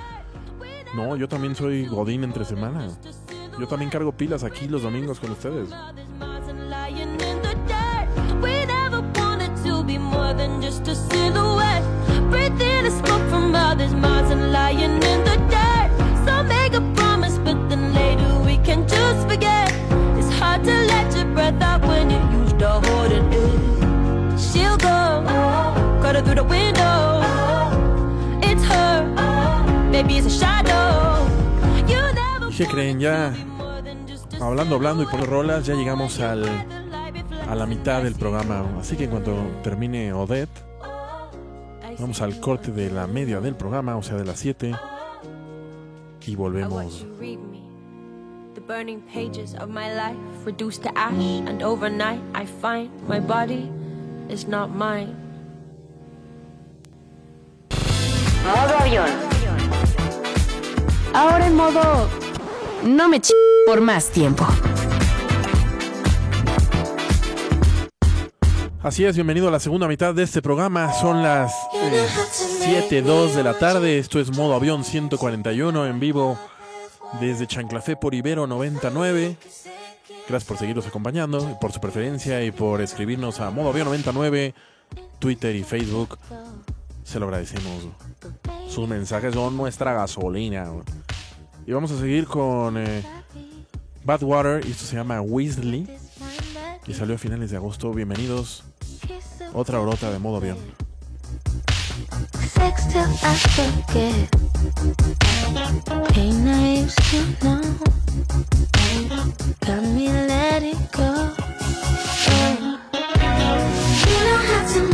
No, yo también soy Godín entre semana. Yo también cargo pilas aquí los domingos con ustedes. Through the window. It's her, maybe it's a shadow. You never ¿Y qué creen? Ya hablando, hablando y por rolas, ya llegamos al, a la mitad del programa. Así que en cuanto termine Odette, vamos al corte de la media del programa, o sea, de las 7. Y watch volvemos. The burning pages of my life reduced to ash, and overnight I find my body is not mine. Modo avión. Ahora en modo... No me ch... por más tiempo. Así es, bienvenido a la segunda mitad de este programa. Son las eh, 7.02 de la tarde. Esto es Modo Avión 141 en vivo desde Chanclafé por Ibero 99. Gracias por seguirnos acompañando, por su preferencia y por escribirnos a Modo Avión 99, Twitter y Facebook. Se lo agradecemos. Sus mensajes son nuestra gasolina. Y vamos a seguir con eh, Badwater. Y esto se llama Weasley. Y salió a finales de agosto. Bienvenidos. Otra brota de modo avión. Sex till I forget. Pain to know. Got me letting go. You know how to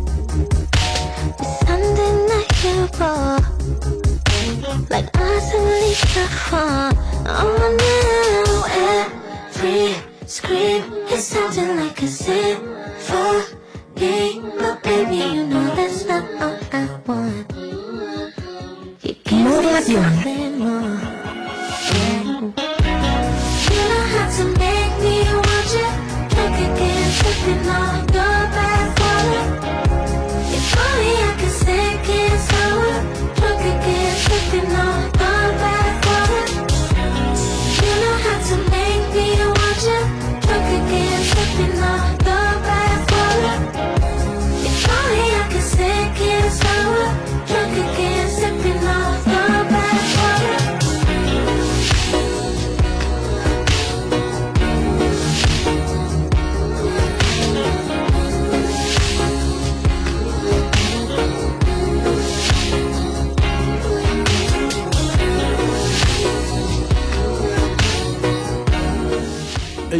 Like and Lisa Fun. Oh, now every scream is sounding like a symphony. But baby, you know that's not all I want. You give me something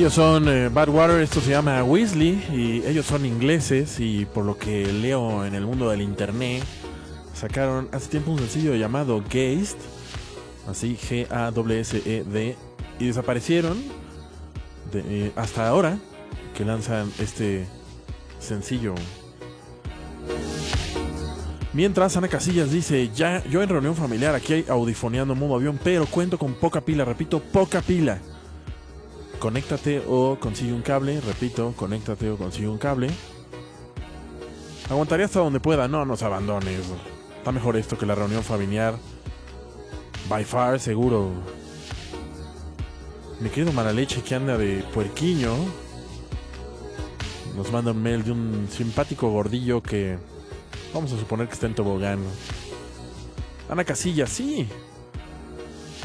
Ellos son eh, Badwater, esto se llama Weasley y ellos son ingleses y por lo que leo en el mundo del internet sacaron hace tiempo un sencillo llamado Geist, así G-A-S-E-D y desaparecieron de- eh, hasta ahora que lanzan este sencillo. Mientras Ana Casillas dice, ya yo en reunión familiar aquí hay audifoneando modo avión, pero cuento con poca pila, repito, poca pila conéctate o consigue un cable. Repito, conéctate o consigue un cable. Aguantaría hasta donde pueda. No nos abandones. Está mejor esto que la reunión familiar. By far, seguro. Mi querido Maraleche que anda de puerquiño. Nos manda un mail de un simpático gordillo que vamos a suponer que está en tobogán. Ana Casilla, sí.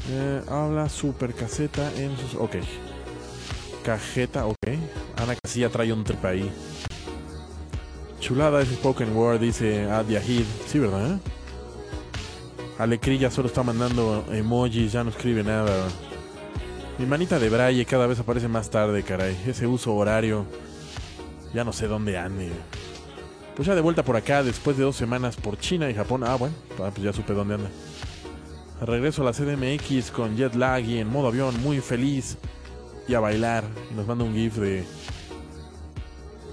Eh, habla super caseta en sus... Ok. Cajeta, ok. Ana Casilla trae un trip ahí. Chulada ese spoken word, dice Ad Yahid. Sí, ¿verdad? Alecrilla solo está mandando emojis, ya no escribe nada. Mi manita de braille cada vez aparece más tarde, caray. Ese uso horario. Ya no sé dónde ande. Pues ya de vuelta por acá, después de dos semanas por China y Japón. Ah, bueno, ah, pues ya supe dónde anda. Regreso a la CDMX con jet lag y en modo avión, muy feliz. Y a bailar. Nos manda un gif de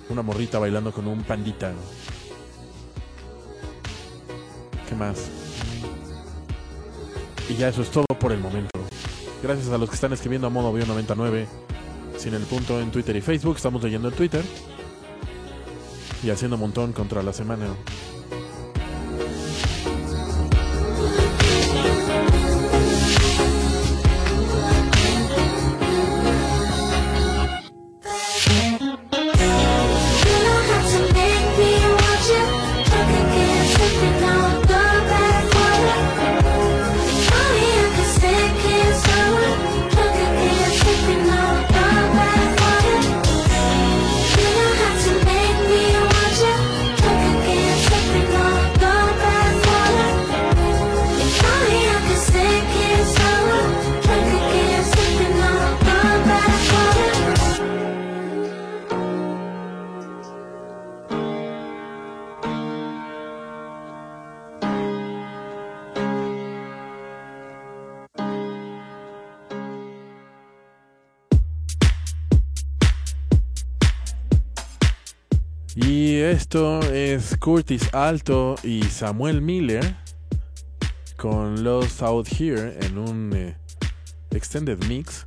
una morrita bailando con un pandita. ¿Qué más? Y ya eso es todo por el momento. Gracias a los que están escribiendo a modo avión 99. Sin el punto en Twitter y Facebook. Estamos leyendo en Twitter. Y haciendo un montón contra la semana. Y esto es Curtis Alto y Samuel Miller con Lost Out Here en un eh, extended mix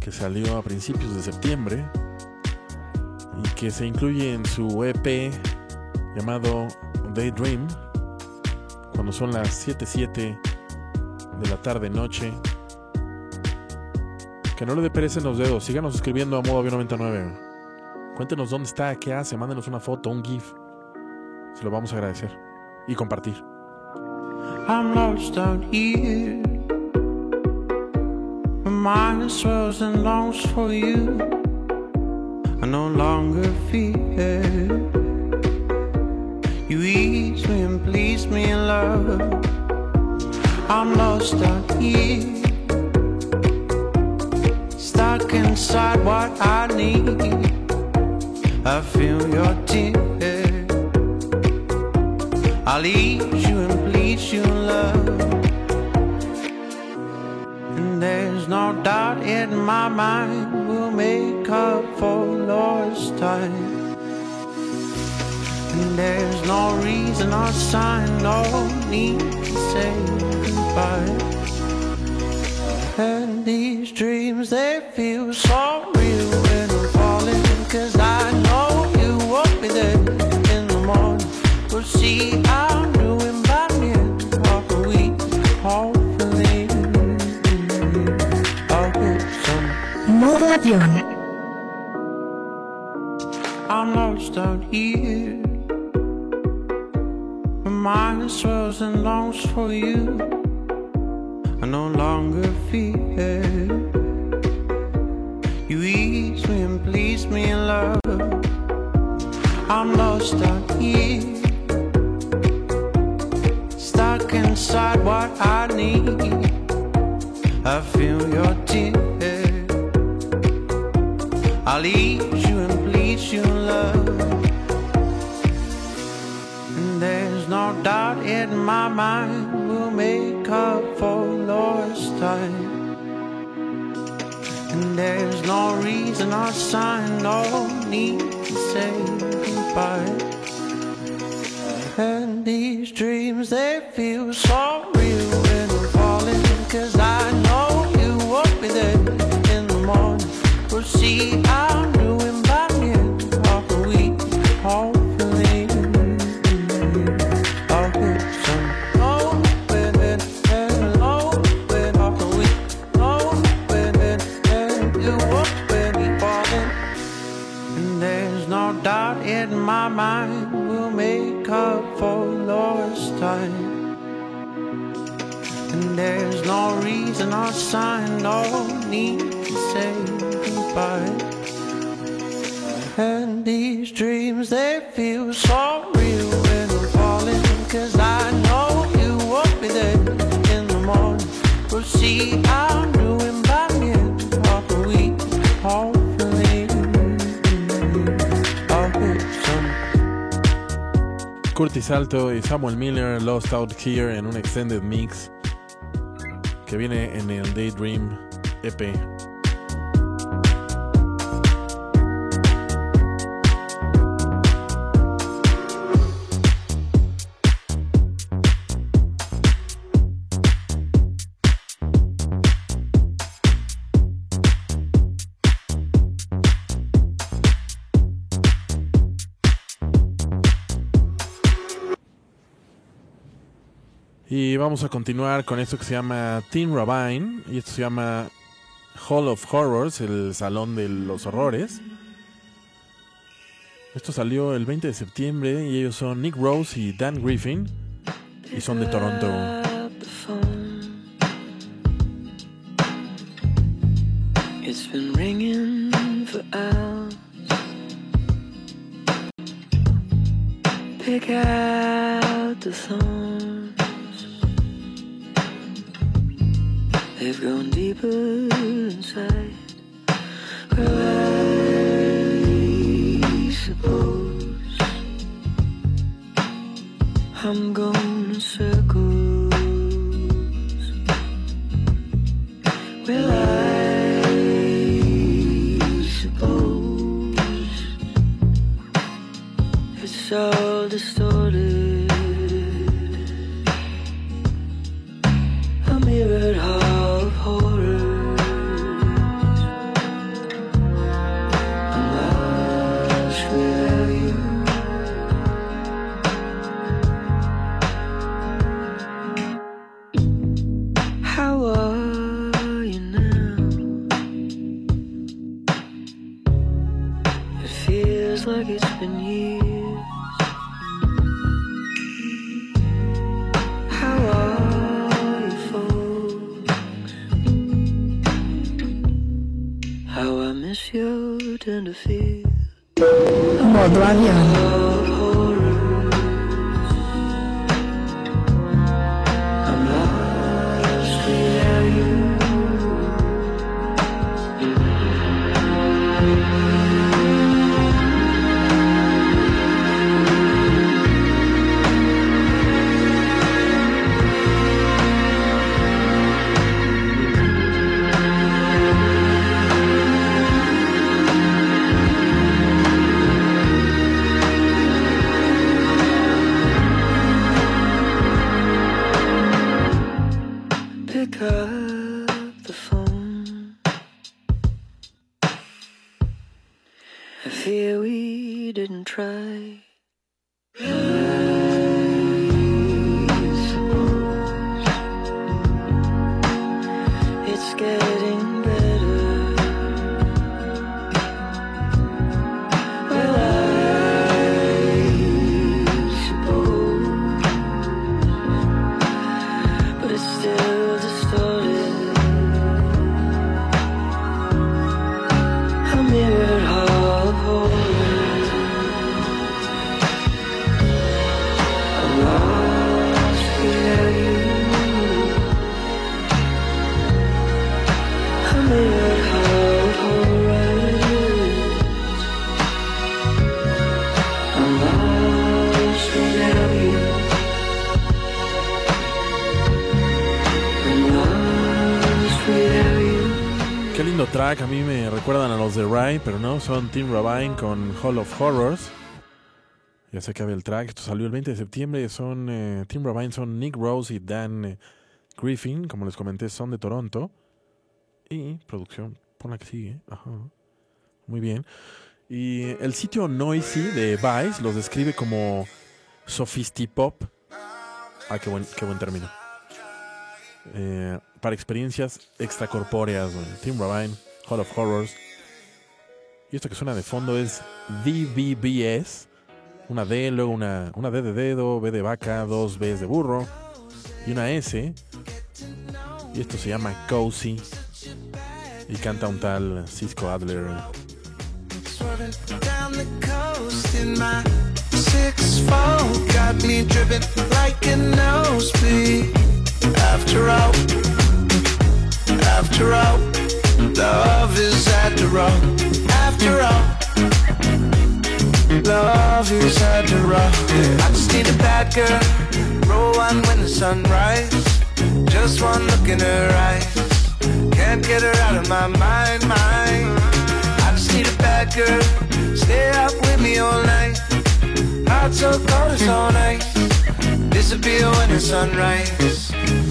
que salió a principios de septiembre y que se incluye en su EP llamado Daydream cuando son las 7:07 de la tarde noche. Que no le dé pereza en los dedos, síganos escribiendo a modo avión 99. Cuéntenos dónde está, qué hace, mándenos una foto, un GIF. Se lo vamos a agradecer. Y compartir. I'm lost out here. My mind swirls and longs for you. I no longer fear. You ease me and please me in love. I'm lost out here. Stuck inside what I I'll ease you and please you in love. And there's no doubt in my mind we'll make up for lost time. And there's no reason or sign, no need to say goodbye. And these dreams, they feel so I'm lost out here. My mind swirls and longs for you. I no longer fear. You ease me and please me in love. I'm lost out here. Stuck inside what I need. I feel your tears. I'll ease you and please you in love. And there's no doubt in my mind we'll make up for lost time. And there's no reason or sign, no need to say goodbye. And these dreams, they feel so real when I'm falling. Cause I know you won't be there there's no doubt in my mind we'll make up for lost time. And there's no reason or sign, no need to say and these dreams, they feel so real when I'm falling. Cause I know you won't be there in the morning. We'll see how doing by the end of the week. Hopefully, I'll some. Curtis Alto y Samuel Miller, Lost Out Here in un extended mix que viene en el Daydream EP vamos a continuar con esto que se llama Teen Ravine. Y esto se llama Hall of Horrors, el Salón de los Horrores. Esto salió el 20 de septiembre y ellos son Nick Rose y Dan Griffin. Y son de Toronto. phone. It's been ringing for hours. Pick out the thorns. They've gone deeper inside. I suppose I'm going in circles. Well, I suppose it's all I miss pero no, son Team Ravine con Hall of Horrors. Ya se acaba el track, esto salió el 20 de septiembre, son eh, Team Ravine, son Nick Rose y Dan eh, Griffin, como les comenté, son de Toronto. Y producción, por la que sigue, ajá, muy bien. Y el sitio Noisy de Vice los describe como Sophistipop. Ah, qué buen, qué buen término. Eh, para experiencias extracorpóreas, güey. Team Ravine, Hall of Horrors. Y esto que suena de fondo es DVBS. Una D, luego una, una D de dedo, B de vaca, dos Bs de burro y una S. Y esto se llama Cozy. Y canta un tal Cisco Adler. The. After all, love is all, after all. Love is rough. I just need a bad girl. Roll one when the sun rises. Just one look in her eyes. Can't get her out of my mind, mind. I just need a bad girl. Stay up with me all night. Heart so cold it's all night. Disappear when the sun rises.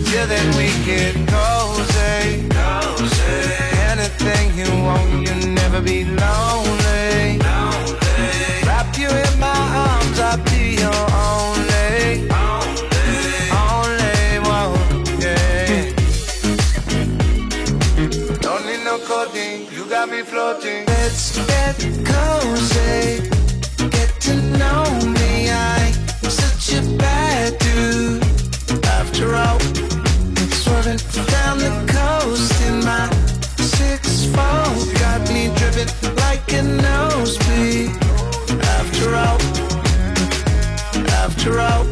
Till then we get cozy. Cozy. Anything you want, you'll never be lonely. Wrap you in my arms, I'll be your only. Only one, yeah. Don't need no codeine, you got me floating. Let's get cozy. Get to know me, I'm such a bad dude. After all, swerving down the coast in my six After all, after all,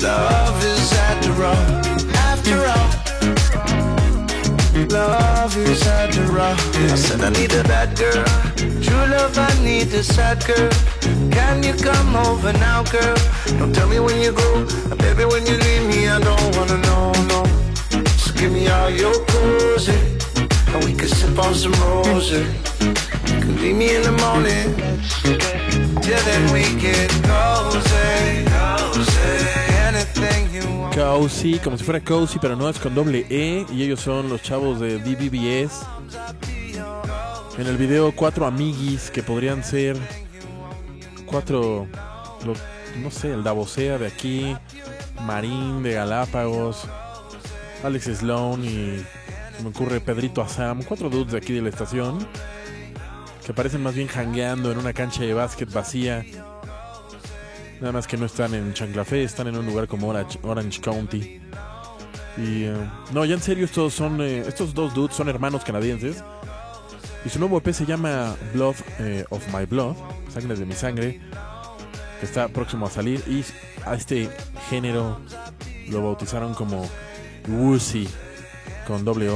love is after all. After all. Love is to rock. I said I need a bad girl. True love, I need a sad girl. Can you come over now, girl? Don't tell me when you go, uh, baby. When you leave me, I don't wanna know, no. So give me all your cozy, and we can sip on some roses. Get cozy, como si fuera Cozy, pero no es con doble E. Y ellos son los chavos de DBBS. En el video, cuatro amiguis que podrían ser cuatro, no sé, el Davosea de aquí, Marín de Galápagos, Alex Sloan y me ocurre Pedrito Azam, cuatro dudes de aquí de la estación que parecen más bien jangueando en una cancha de básquet vacía. Nada más que no están en Chanclafé, están en un lugar como Orange, County. Y eh, no, ya en serio, estos son eh, estos dos dudes son hermanos canadienses. Y su nuevo EP se llama Blood eh, of My Blood, Sangre de mi sangre, que está próximo a salir. Y a este género lo bautizaron como Woozy, con doble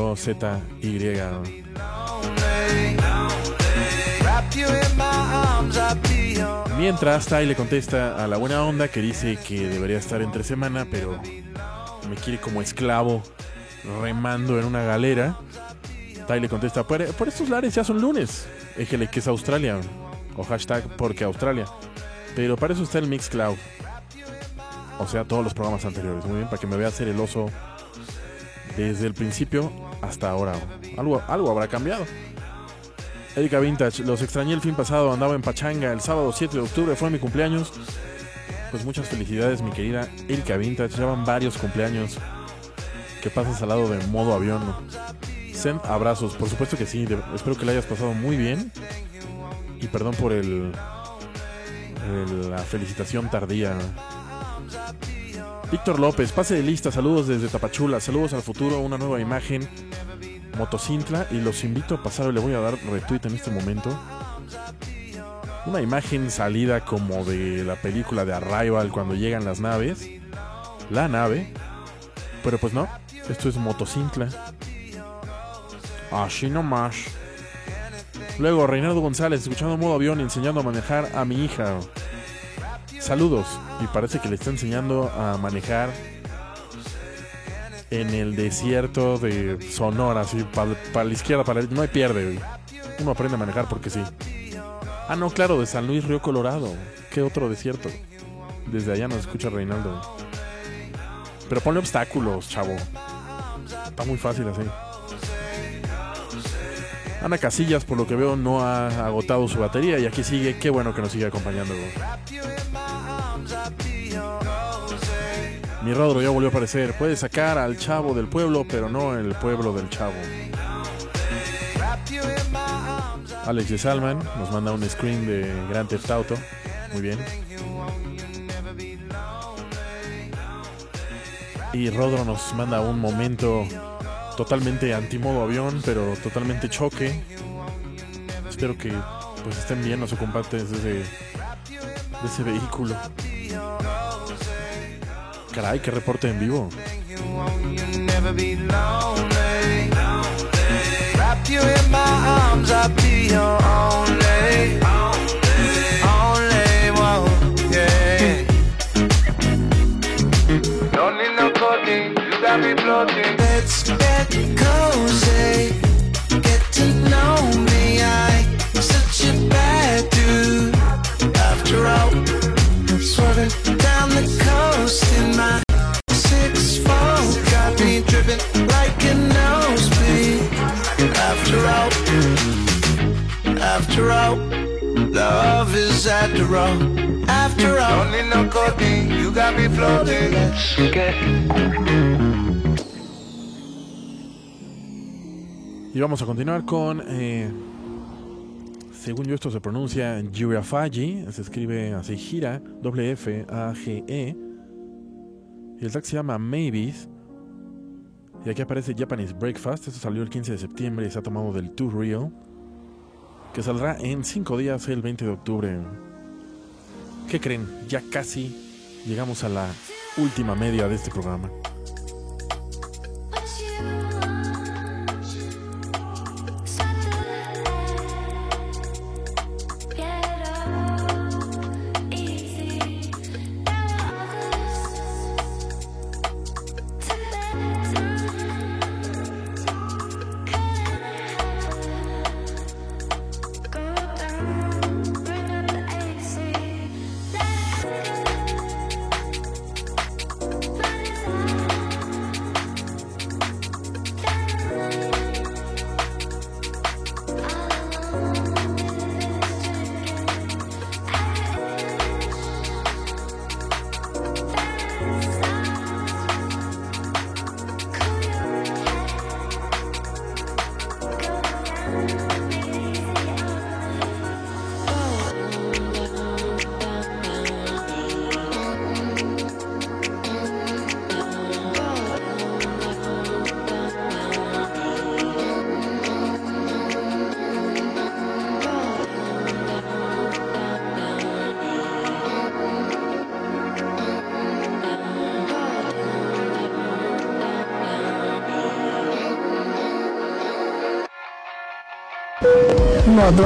Mientras Tai le contesta a la buena onda que dice que debería estar entre semana, pero me quiere como esclavo remando en una galera. Tai le contesta, por, por estos lares ya son lunes. Éjele que es Australia. O hashtag porque Australia. Pero para eso está el Mixcloud. O sea, todos los programas anteriores. Muy bien, para que me vea hacer el oso desde el principio hasta ahora. Algo, algo habrá cambiado. Erika Vintage, los extrañé el fin pasado, andaba en Pachanga, el sábado 7 de octubre fue mi cumpleaños. Pues muchas felicidades, mi querida Erika Vintage, ya van varios cumpleaños que pasas al lado de modo avión. Send abrazos, por supuesto que sí, espero que la hayas pasado muy bien. Y perdón por el- la felicitación tardía. Víctor López, pase de lista, saludos desde Tapachula, saludos al futuro, una nueva imagen. Motocintla y los invito a pasar, le voy a dar retweet en este momento. Una imagen salida como de la película de Arrival cuando llegan las naves. La nave. Pero pues no, esto es Motocintla. Así nomás. Luego, Reinaldo González, escuchando modo avión enseñando a manejar a mi hija. Saludos. Y parece que le está enseñando a manejar en el desierto de Sonora, así para la izquierda, para No hay pierde, güey. Uno aprende a manejar porque sí. Ah, no, claro, de San Luis Río Colorado. ¿Qué otro desierto? Desde allá nos escucha Reinaldo. Pero ponle obstáculos, chavo. Está muy fácil así. Ana Casillas, por lo que veo, no ha agotado su batería y aquí sigue. Qué bueno que nos sigue acompañando. Mi Rodro ya volvió a aparecer. Puede sacar al chavo del pueblo, pero no el pueblo del chavo. Alex de Salman nos manda un screen de Grand Theft Auto. Muy bien. Y Rodro nos manda un momento totalmente antimodo avión, pero totalmente choque. Espero que pues estén bien los ocupantes de ese, de ese vehículo. Caray, qué reporte en vivo. Get to know me. I'm such a bad dude. After all. After all, love is after all. After all, don't need no codeine, you got me floating. Let's get Y vamos a continuar con. eh, según yo, esto se pronuncia Girafaji. Se escribe así: Gira, doble F, A, G, E. Y el track se llama Maybes. Y aquí aparece Japanese Breakfast. Esto salió el 15 de septiembre y se ha tomado del Too Real. Que saldrá en 5 días, el 20 de octubre. ¿Qué creen? Ya casi llegamos a la última media de este programa. Modo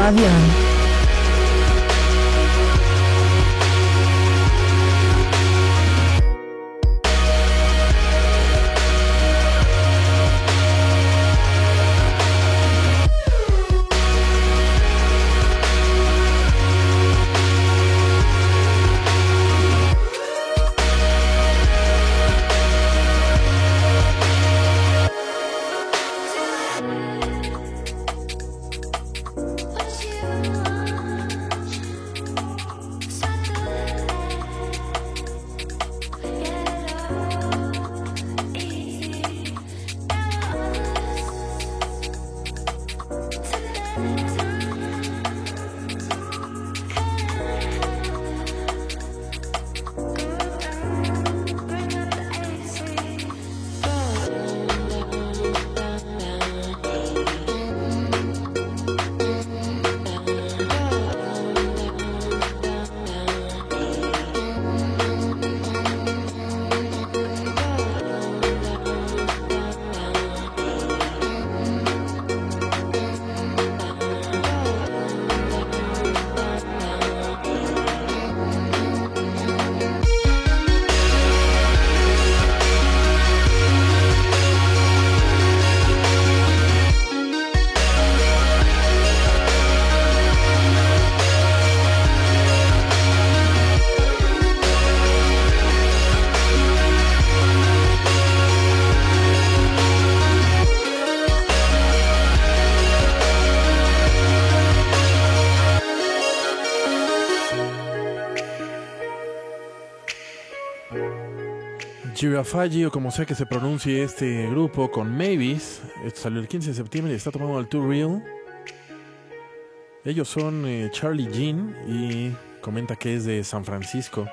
Girafaji, o como sea que se pronuncie este grupo, con Mavis. Esto salió el 15 de septiembre y está tomando el Too Real. Ellos son eh, Charlie Jean y comenta que es de San Francisco.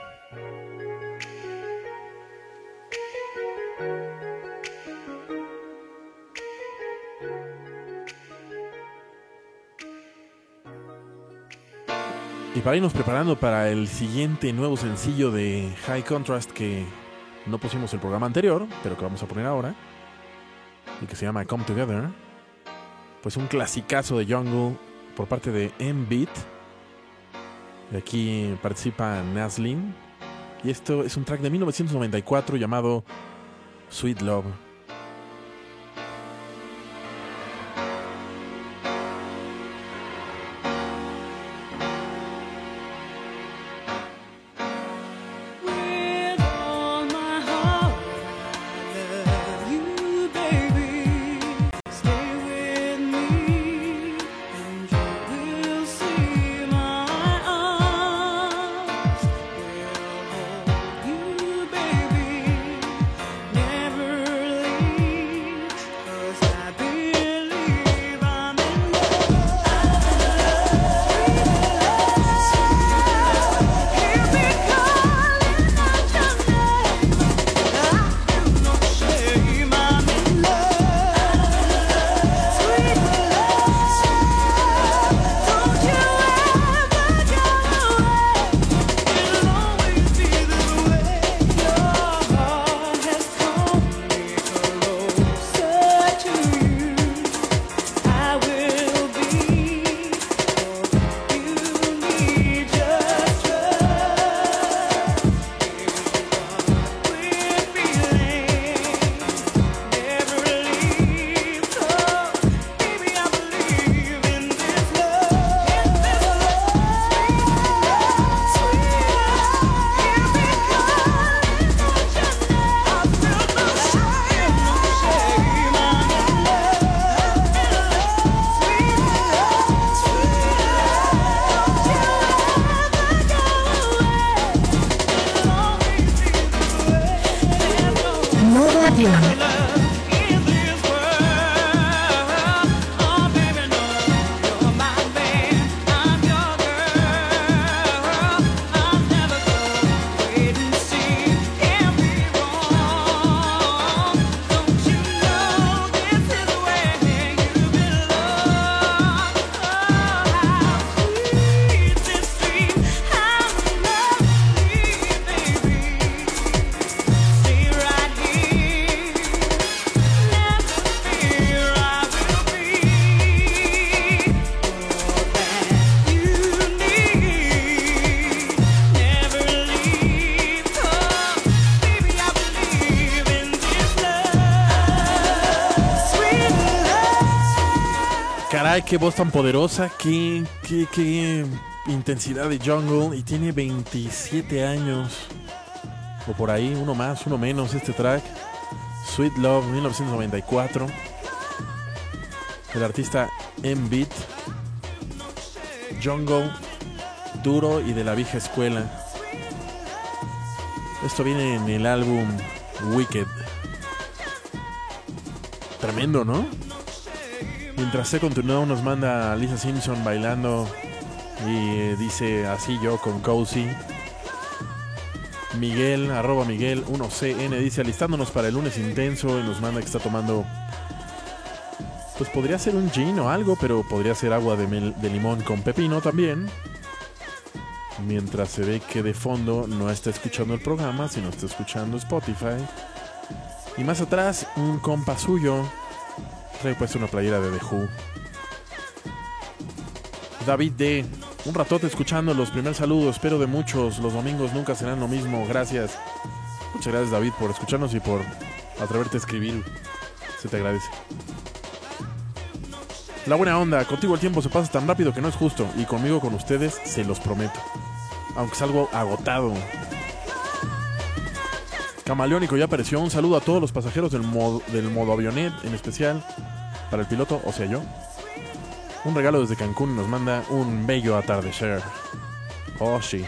Y para irnos preparando para el siguiente nuevo sencillo de High Contrast que no pusimos el programa anterior, pero que vamos a poner ahora, y que se llama Come Together, pues un clasicazo de Jungle por parte de M-Beat. Y aquí participa Naslin Y esto es un track de 1994 llamado Sweet Love. Caray, qué voz tan poderosa, qué, qué, qué intensidad de jungle. Y tiene 27 años. O por ahí, uno más, uno menos este track. Sweet Love 1994. El artista M-Beat. Jungle, duro y de la vieja escuela. Esto viene en el álbum Wicked. Tremendo, ¿no? Mientras se continúa, nos manda Lisa Simpson bailando y dice así yo con Cozy. Miguel, arroba Miguel 1CN, dice alistándonos para el lunes intenso y nos manda que está tomando. Pues podría ser un gin o algo, pero podría ser agua de, mel- de limón con pepino también. Mientras se ve que de fondo no está escuchando el programa, sino está escuchando Spotify. Y más atrás, un compa suyo trae puesta una playera de The Who. David D. Un ratote escuchando los primeros saludos. Espero de muchos. Los domingos nunca serán lo mismo. Gracias. Muchas gracias, David, por escucharnos y por atreverte a escribir. Se te agradece. La buena onda. Contigo el tiempo se pasa tan rápido que no es justo. Y conmigo, con ustedes, se los prometo. Aunque salgo agotado. Camaleónico ya apareció. Un saludo a todos los pasajeros del modo, avionet, en especial para el piloto, o sea yo. Un regalo desde Cancún nos manda un bello atardecer. Oh, sí.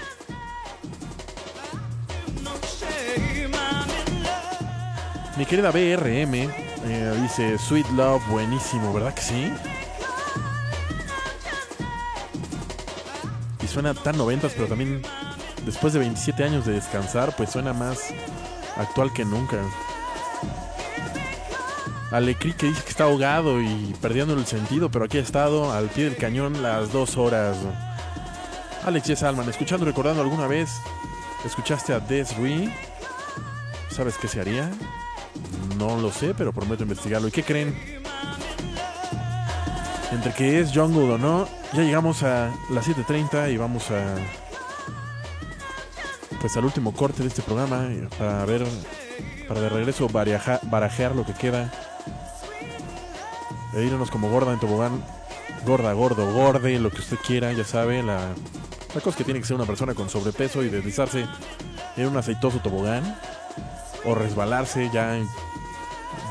Mi querida BRM eh, dice Sweet Love, buenísimo, ¿verdad que sí? Y suena tan noventas, pero también después de 27 años de descansar, pues suena más actual que nunca. Alecri que dice que está ahogado y perdiendo el sentido, pero aquí ha estado al pie del cañón las dos horas. Alex Yes Alman, escuchando, recordando alguna vez, ¿escuchaste a Desri? ¿Sabes qué se haría? No lo sé, pero prometo investigarlo. ¿Y qué creen? Entre que es Jungle o no, ya llegamos a las 7.30 y vamos a pues al último corte de este programa eh, para ver, para de regreso baraja- barajear lo que queda. E irnos como gorda en tobogán, gorda, gordo, gorde, lo que usted quiera, ya sabe, la, la cosa que tiene que ser una persona con sobrepeso y deslizarse en un aceitoso tobogán o resbalarse ya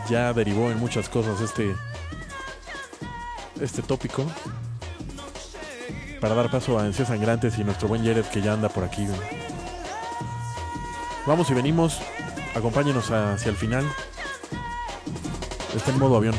ya derivó en muchas cosas este este tópico para dar paso a Encías Sangrantes y nuestro buen Jared que ya anda por aquí. Vamos y venimos, acompáñenos hacia el final. Está en modo avión.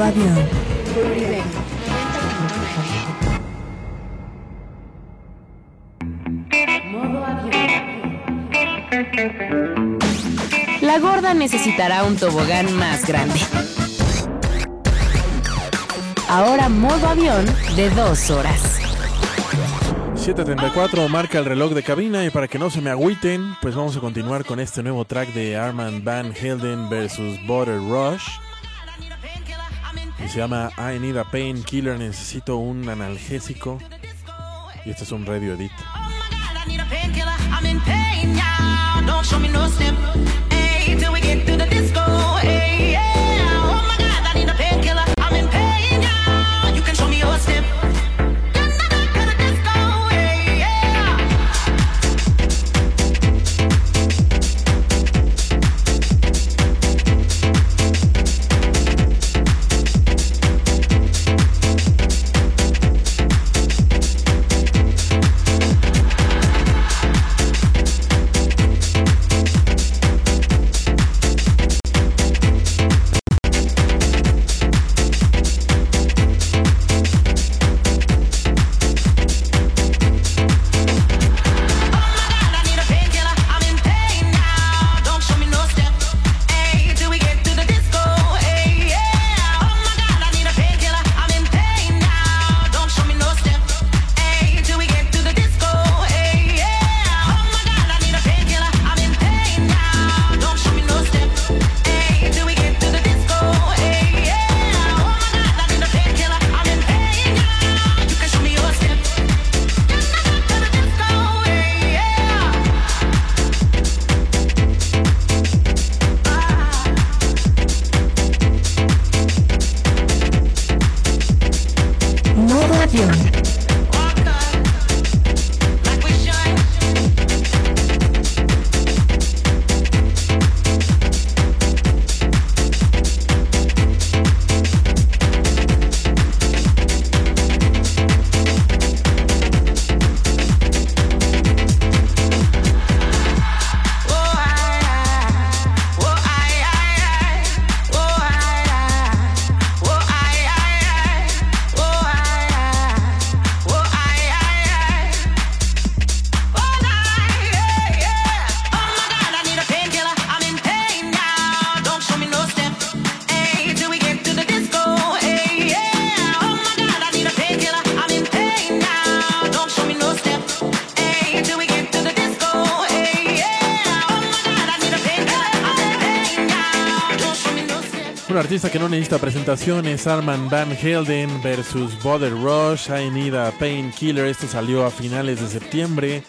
Modo avión. La gorda necesitará un tobogán más grande. Ahora modo avión de dos horas. 7.34 marca el reloj de cabina y para que no se me agüiten, pues vamos a continuar con este nuevo track de Armand Van Helden versus Border Rush. Se llama I Need a Painkiller, necesito un analgésico. Y este es un radio edit. I need a painkiller. I'm in pain now. Don't show me no step. Hey, till we get to the disco. Hey, yeah. Un artista que no necesita presentaciones, Armand Van Helden versus Border Rush, I Need a Painkiller. Esto salió a finales de septiembre.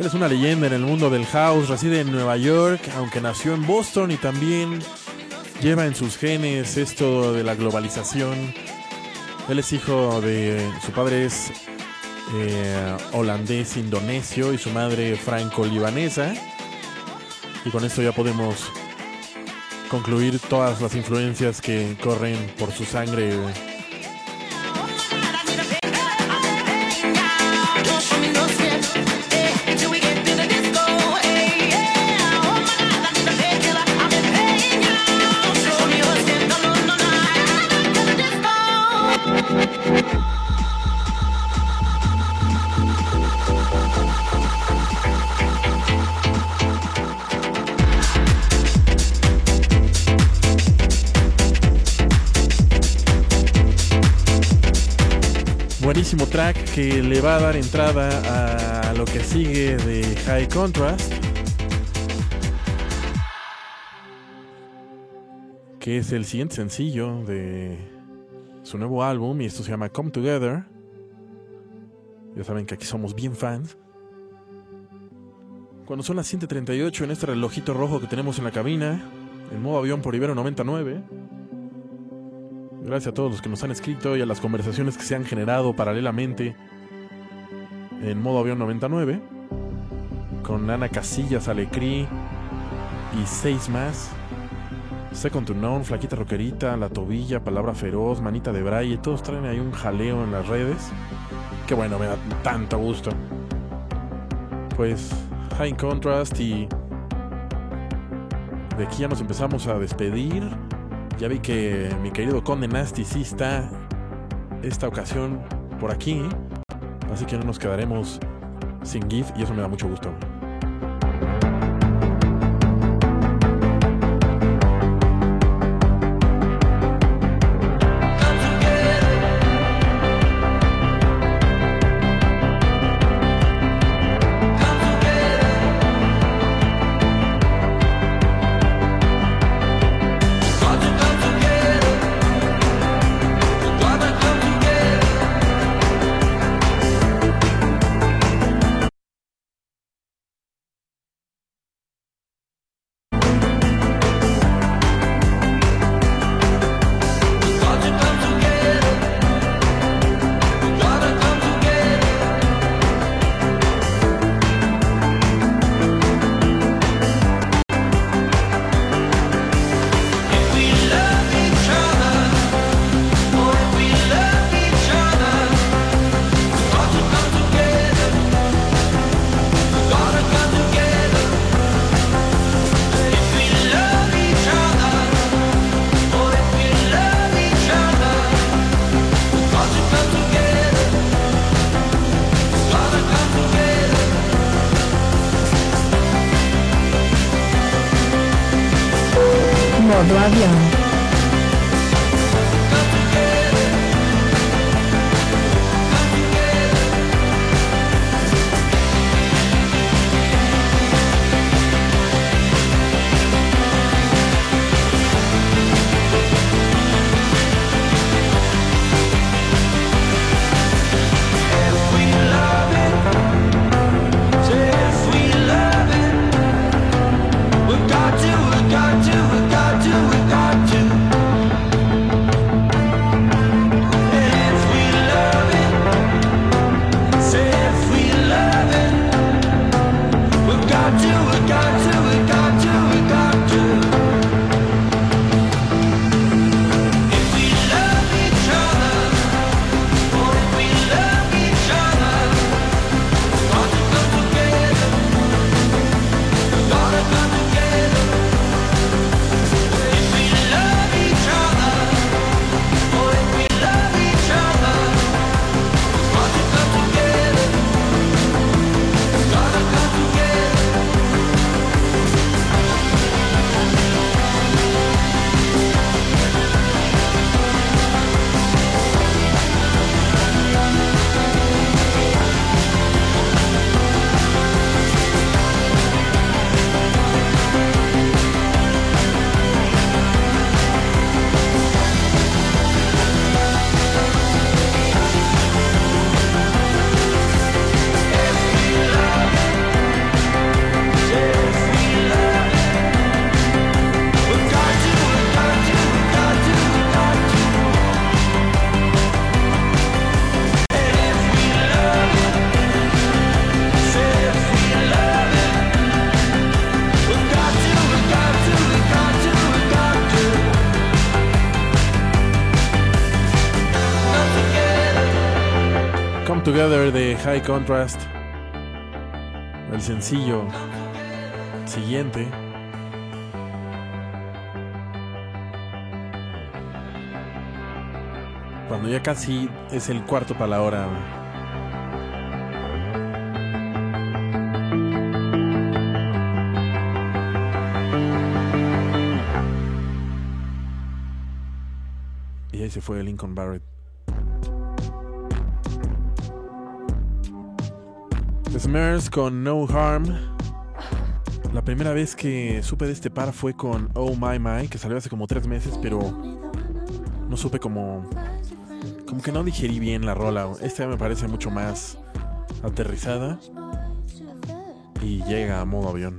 Él es una leyenda en el mundo del house, reside en Nueva York, aunque nació en Boston y también lleva en sus genes esto de la globalización. Él es hijo de. Su padre es eh, holandés indonesio y su madre franco-libanesa. Y con esto ya podemos concluir todas las influencias que corren por su sangre. Track que le va a dar entrada a lo que sigue de High Contrast. Que es el siguiente sencillo de su nuevo álbum y esto se llama Come Together. Ya saben que aquí somos bien fans. Cuando son las 7.38 en este relojito rojo que tenemos en la cabina, en modo avión por Ibero 99. Gracias a todos los que nos han escrito y a las conversaciones que se han generado paralelamente en modo avión 99 con Ana Casillas, Alecrí y seis más. Second to None, Flaquita Roquerita, La Tobilla, Palabra Feroz, Manita de Braille, todos traen ahí un jaleo en las redes. Que bueno, me da tanto gusto. Pues High Contrast y de aquí ya nos empezamos a despedir. Ya vi que mi querido Conde Nasty sí está esta ocasión por aquí. Así que no nos quedaremos sin GIF y eso me da mucho gusto. Modo avión. Contrast. El sencillo siguiente. Cuando ya casi es el cuarto para la hora. Y ahí se fue Lincoln Barrett. Smurs con No Harm. La primera vez que supe de este par fue con Oh My My, que salió hace como tres meses, pero no supe como. Como que no digerí bien la rola. Esta me parece mucho más aterrizada y llega a modo avión.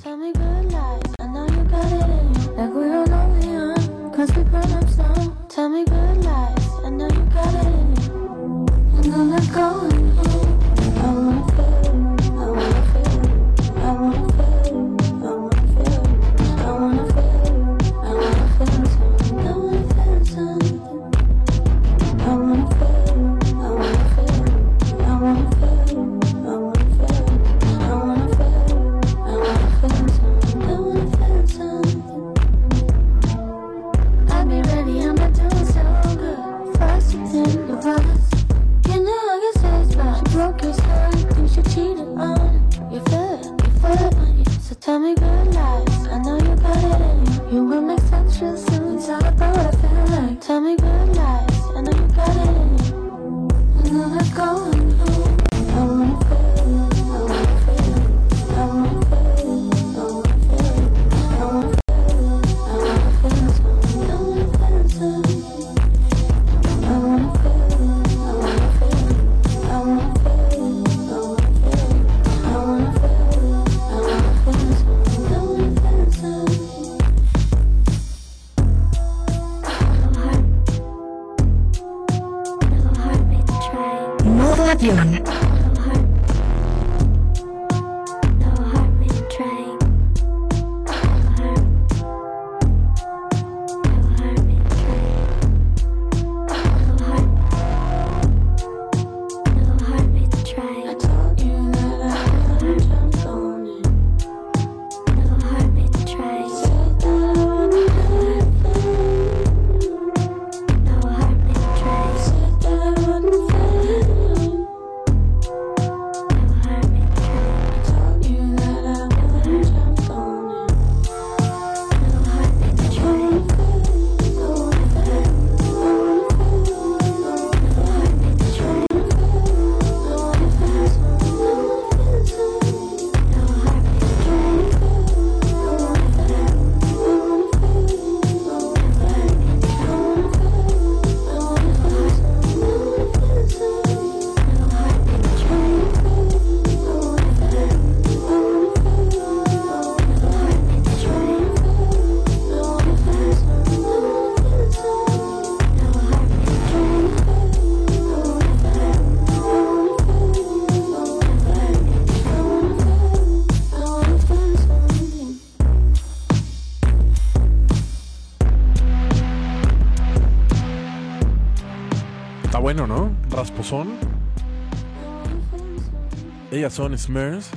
Son Smurs.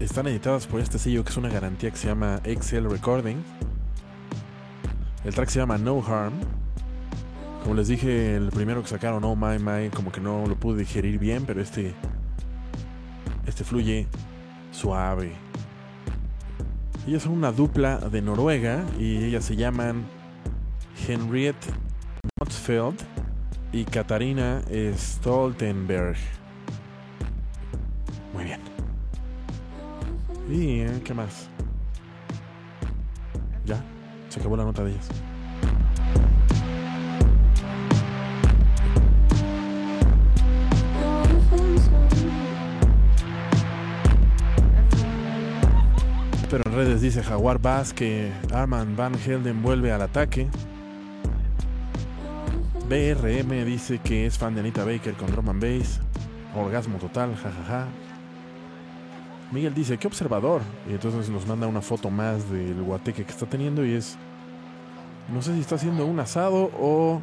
Están editadas por este sello que es una garantía que se llama Excel Recording. El track se llama No Harm. Como les dije, el primero que sacaron, Oh My My, como que no lo pude digerir bien, pero este. Este fluye suave. Ellas son una dupla de Noruega y ellas se llaman Henriette Motsfeld y Katarina Stoltenberg. ¿Y eh, qué más? Ya, se acabó la nota de ellas. Pero en redes dice Jaguar Bass que Arman Van Helden vuelve al ataque. BRM dice que es fan de Anita Baker con drum and bass. Orgasmo total, jajaja. Miguel dice, qué observador. Y entonces nos manda una foto más del guateque que está teniendo y es... No sé si está haciendo un asado o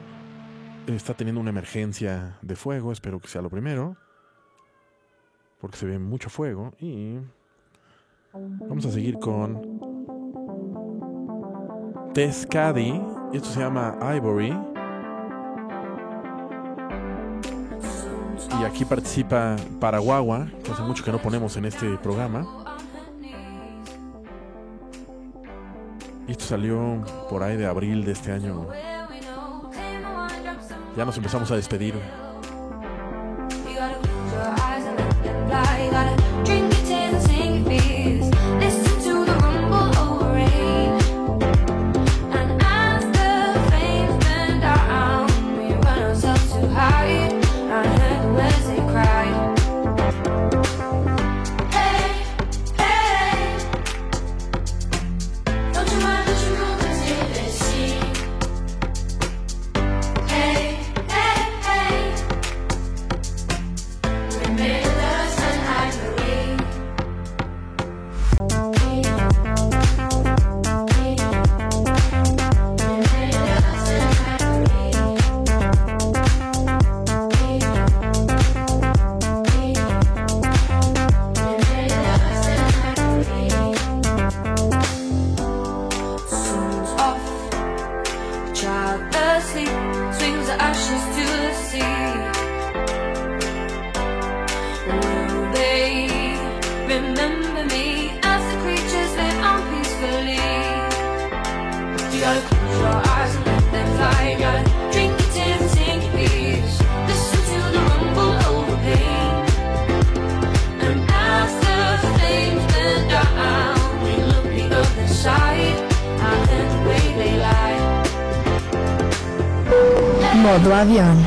está teniendo una emergencia de fuego. Espero que sea lo primero. porque se ve mucho fuego y vamos a seguir con Tess Caddy. Esto se llama Ivory. Y aquí participa Paraguagua, que hace mucho que no ponemos en este programa. Esto salió por ahí de abril de este año. Ya nos empezamos a despedir. Modo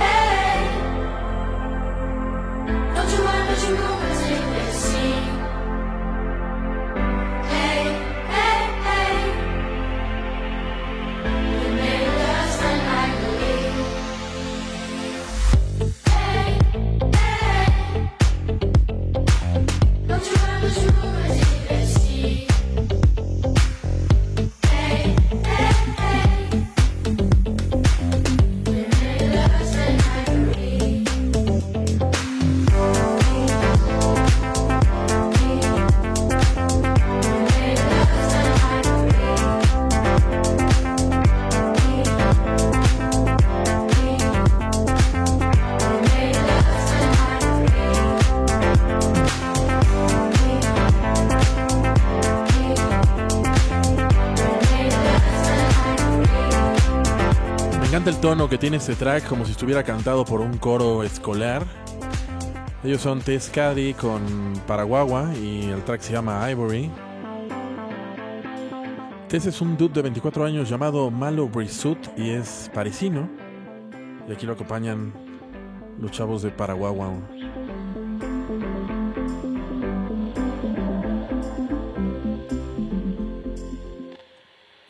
tono que tiene este track, como si estuviera cantado por un coro escolar. Ellos son Tess Caddy con Paraguagua y el track se llama Ivory. Tess es un dude de 24 años llamado Malo Brisut y es parisino. Y aquí lo acompañan los chavos de Paraguagua.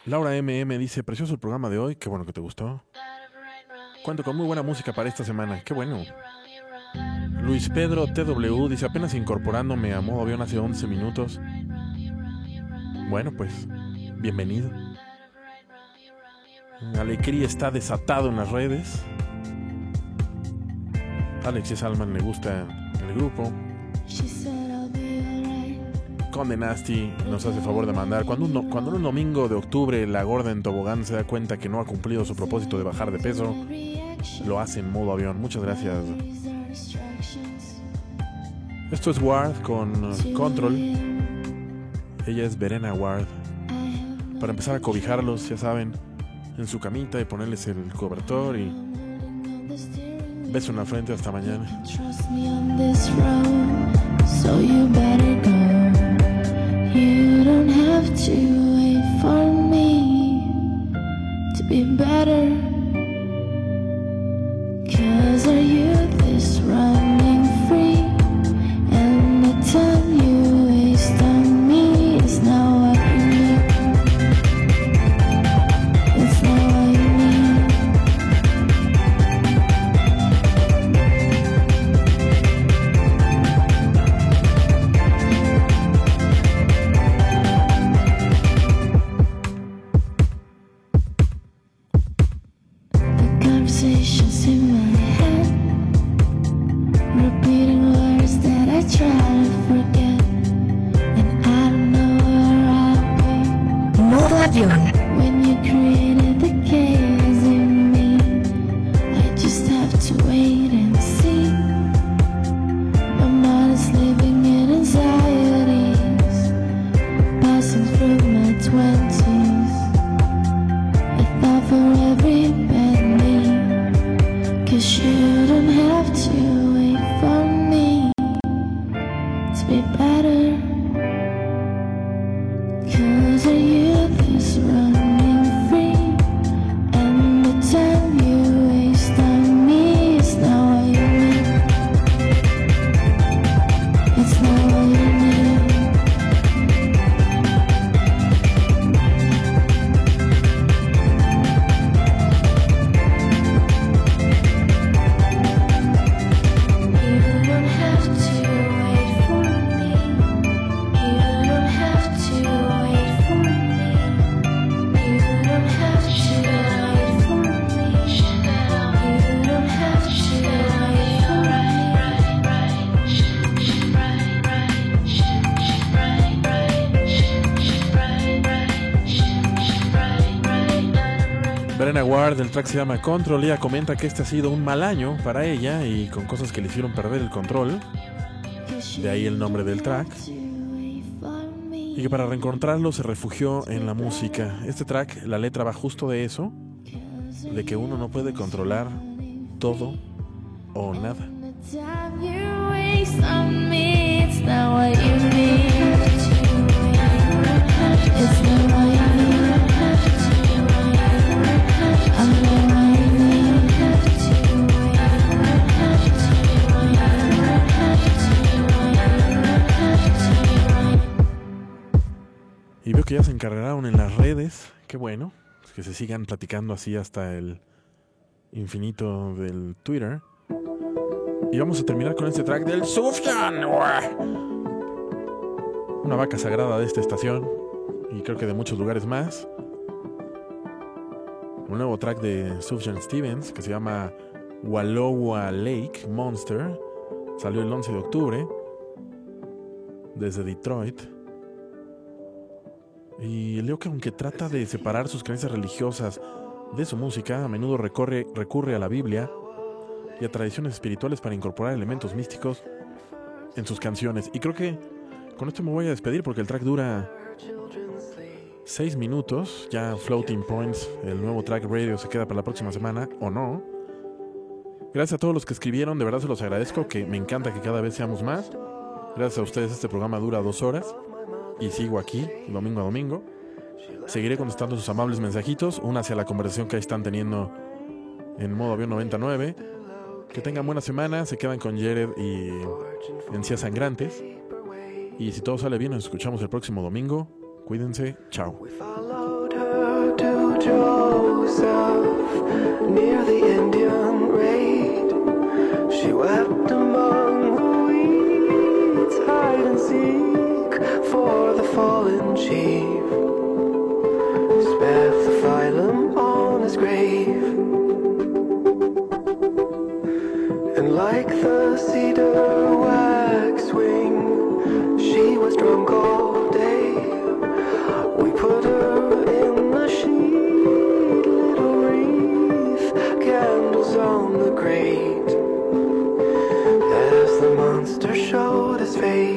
Laura MM dice, precioso el programa de hoy, qué bueno que te gustó. Cuento con muy buena música para esta semana, qué bueno. Luis Pedro TW dice, apenas incorporándome a modo avión hace 11 minutos. Bueno, pues, bienvenido. Alecrí está desatado en las redes. Alexis Salman le gusta el grupo. Conde Nasty nos hace favor de mandar. Cuando un, cuando un domingo de octubre la gorda en tobogán se da cuenta que no ha cumplido su propósito de bajar de peso, lo hace en modo avión. Muchas gracias. Esto es Ward con uh, Control. Ella es Verena Ward. Para empezar a cobijarlos, ya saben, en su camita y ponerles el cobertor y beso en la frente hasta mañana. Trust me Cause are you. Track se llama Control. Ella comenta que este ha sido un mal año para ella y con cosas que le hicieron perder el control. De ahí el nombre del track. Y que para reencontrarlo se refugió en la música. Este track, la letra va justo de eso: de que uno no puede controlar todo o nada. Ya se encargaron en las redes. Qué bueno. Que se sigan platicando así hasta el infinito del Twitter. Y vamos a terminar con este track del Sufjan. Una vaca sagrada de esta estación. Y creo que de muchos lugares más. Un nuevo track de Sufjan Stevens que se llama Wallowa Lake Monster. Salió el 11 de octubre. Desde Detroit. Y leo que aunque trata de separar sus creencias religiosas de su música, a menudo recorre, recurre a la Biblia y a tradiciones espirituales para incorporar elementos místicos en sus canciones. Y creo que con esto me voy a despedir porque el track dura 6 minutos. Ya Floating Points, el nuevo track radio, se queda para la próxima semana o no. Gracias a todos los que escribieron, de verdad se los agradezco, que me encanta que cada vez seamos más. Gracias a ustedes este programa dura dos horas y sigo aquí domingo a domingo. Seguiré contestando sus amables mensajitos, una hacia la conversación que ahí están teniendo en modo avión 99. Que tengan buena semana, se quedan con Jared y Encías Sangrantes. Y si todo sale bien, nos escuchamos el próximo domingo. Cuídense, chao. She wept among the weeds, hide and seek for the fallen chief. Spare the phylum on his grave. And like the cedar waxwing, she was drunk all day. We put her in the sheet, little wreath, candles on the grate. As the monster showed his face.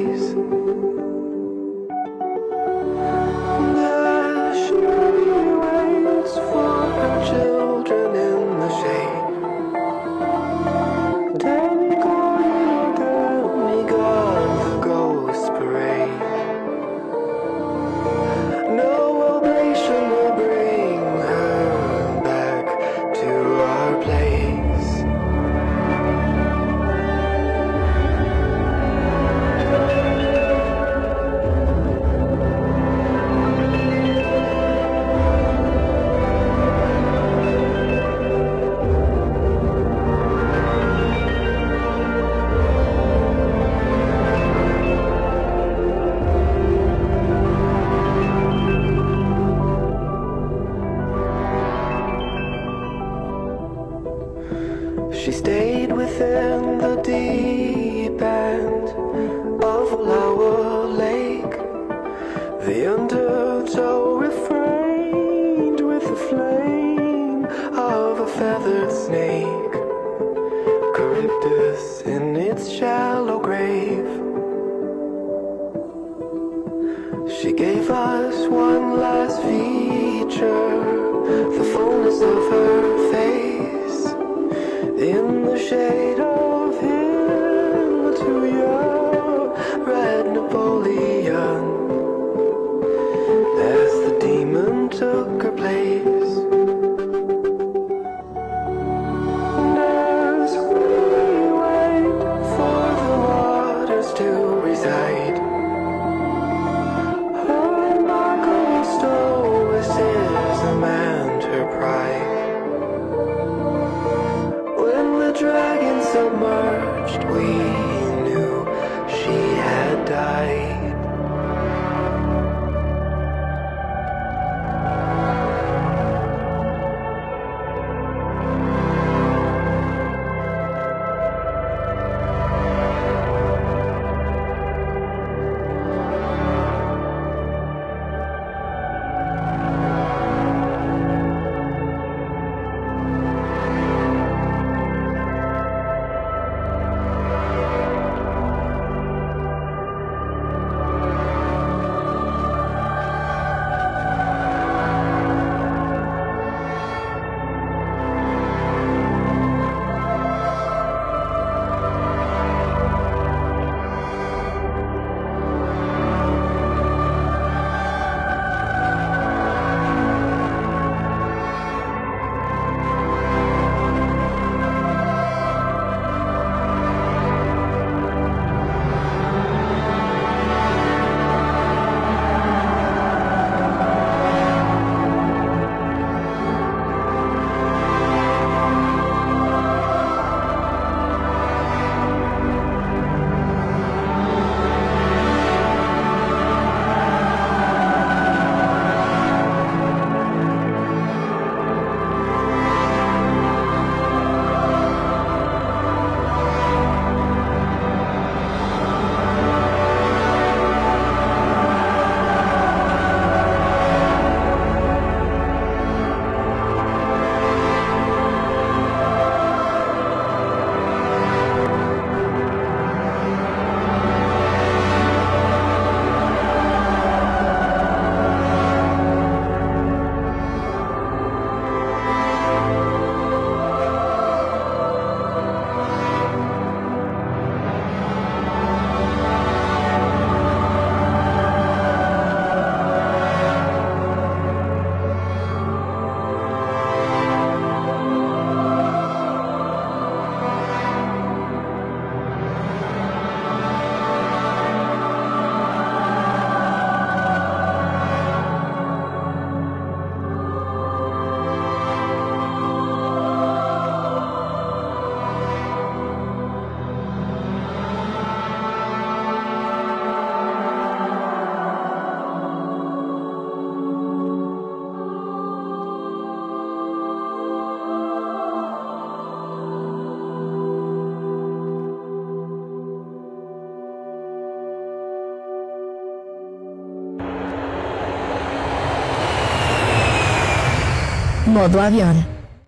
Modo avión.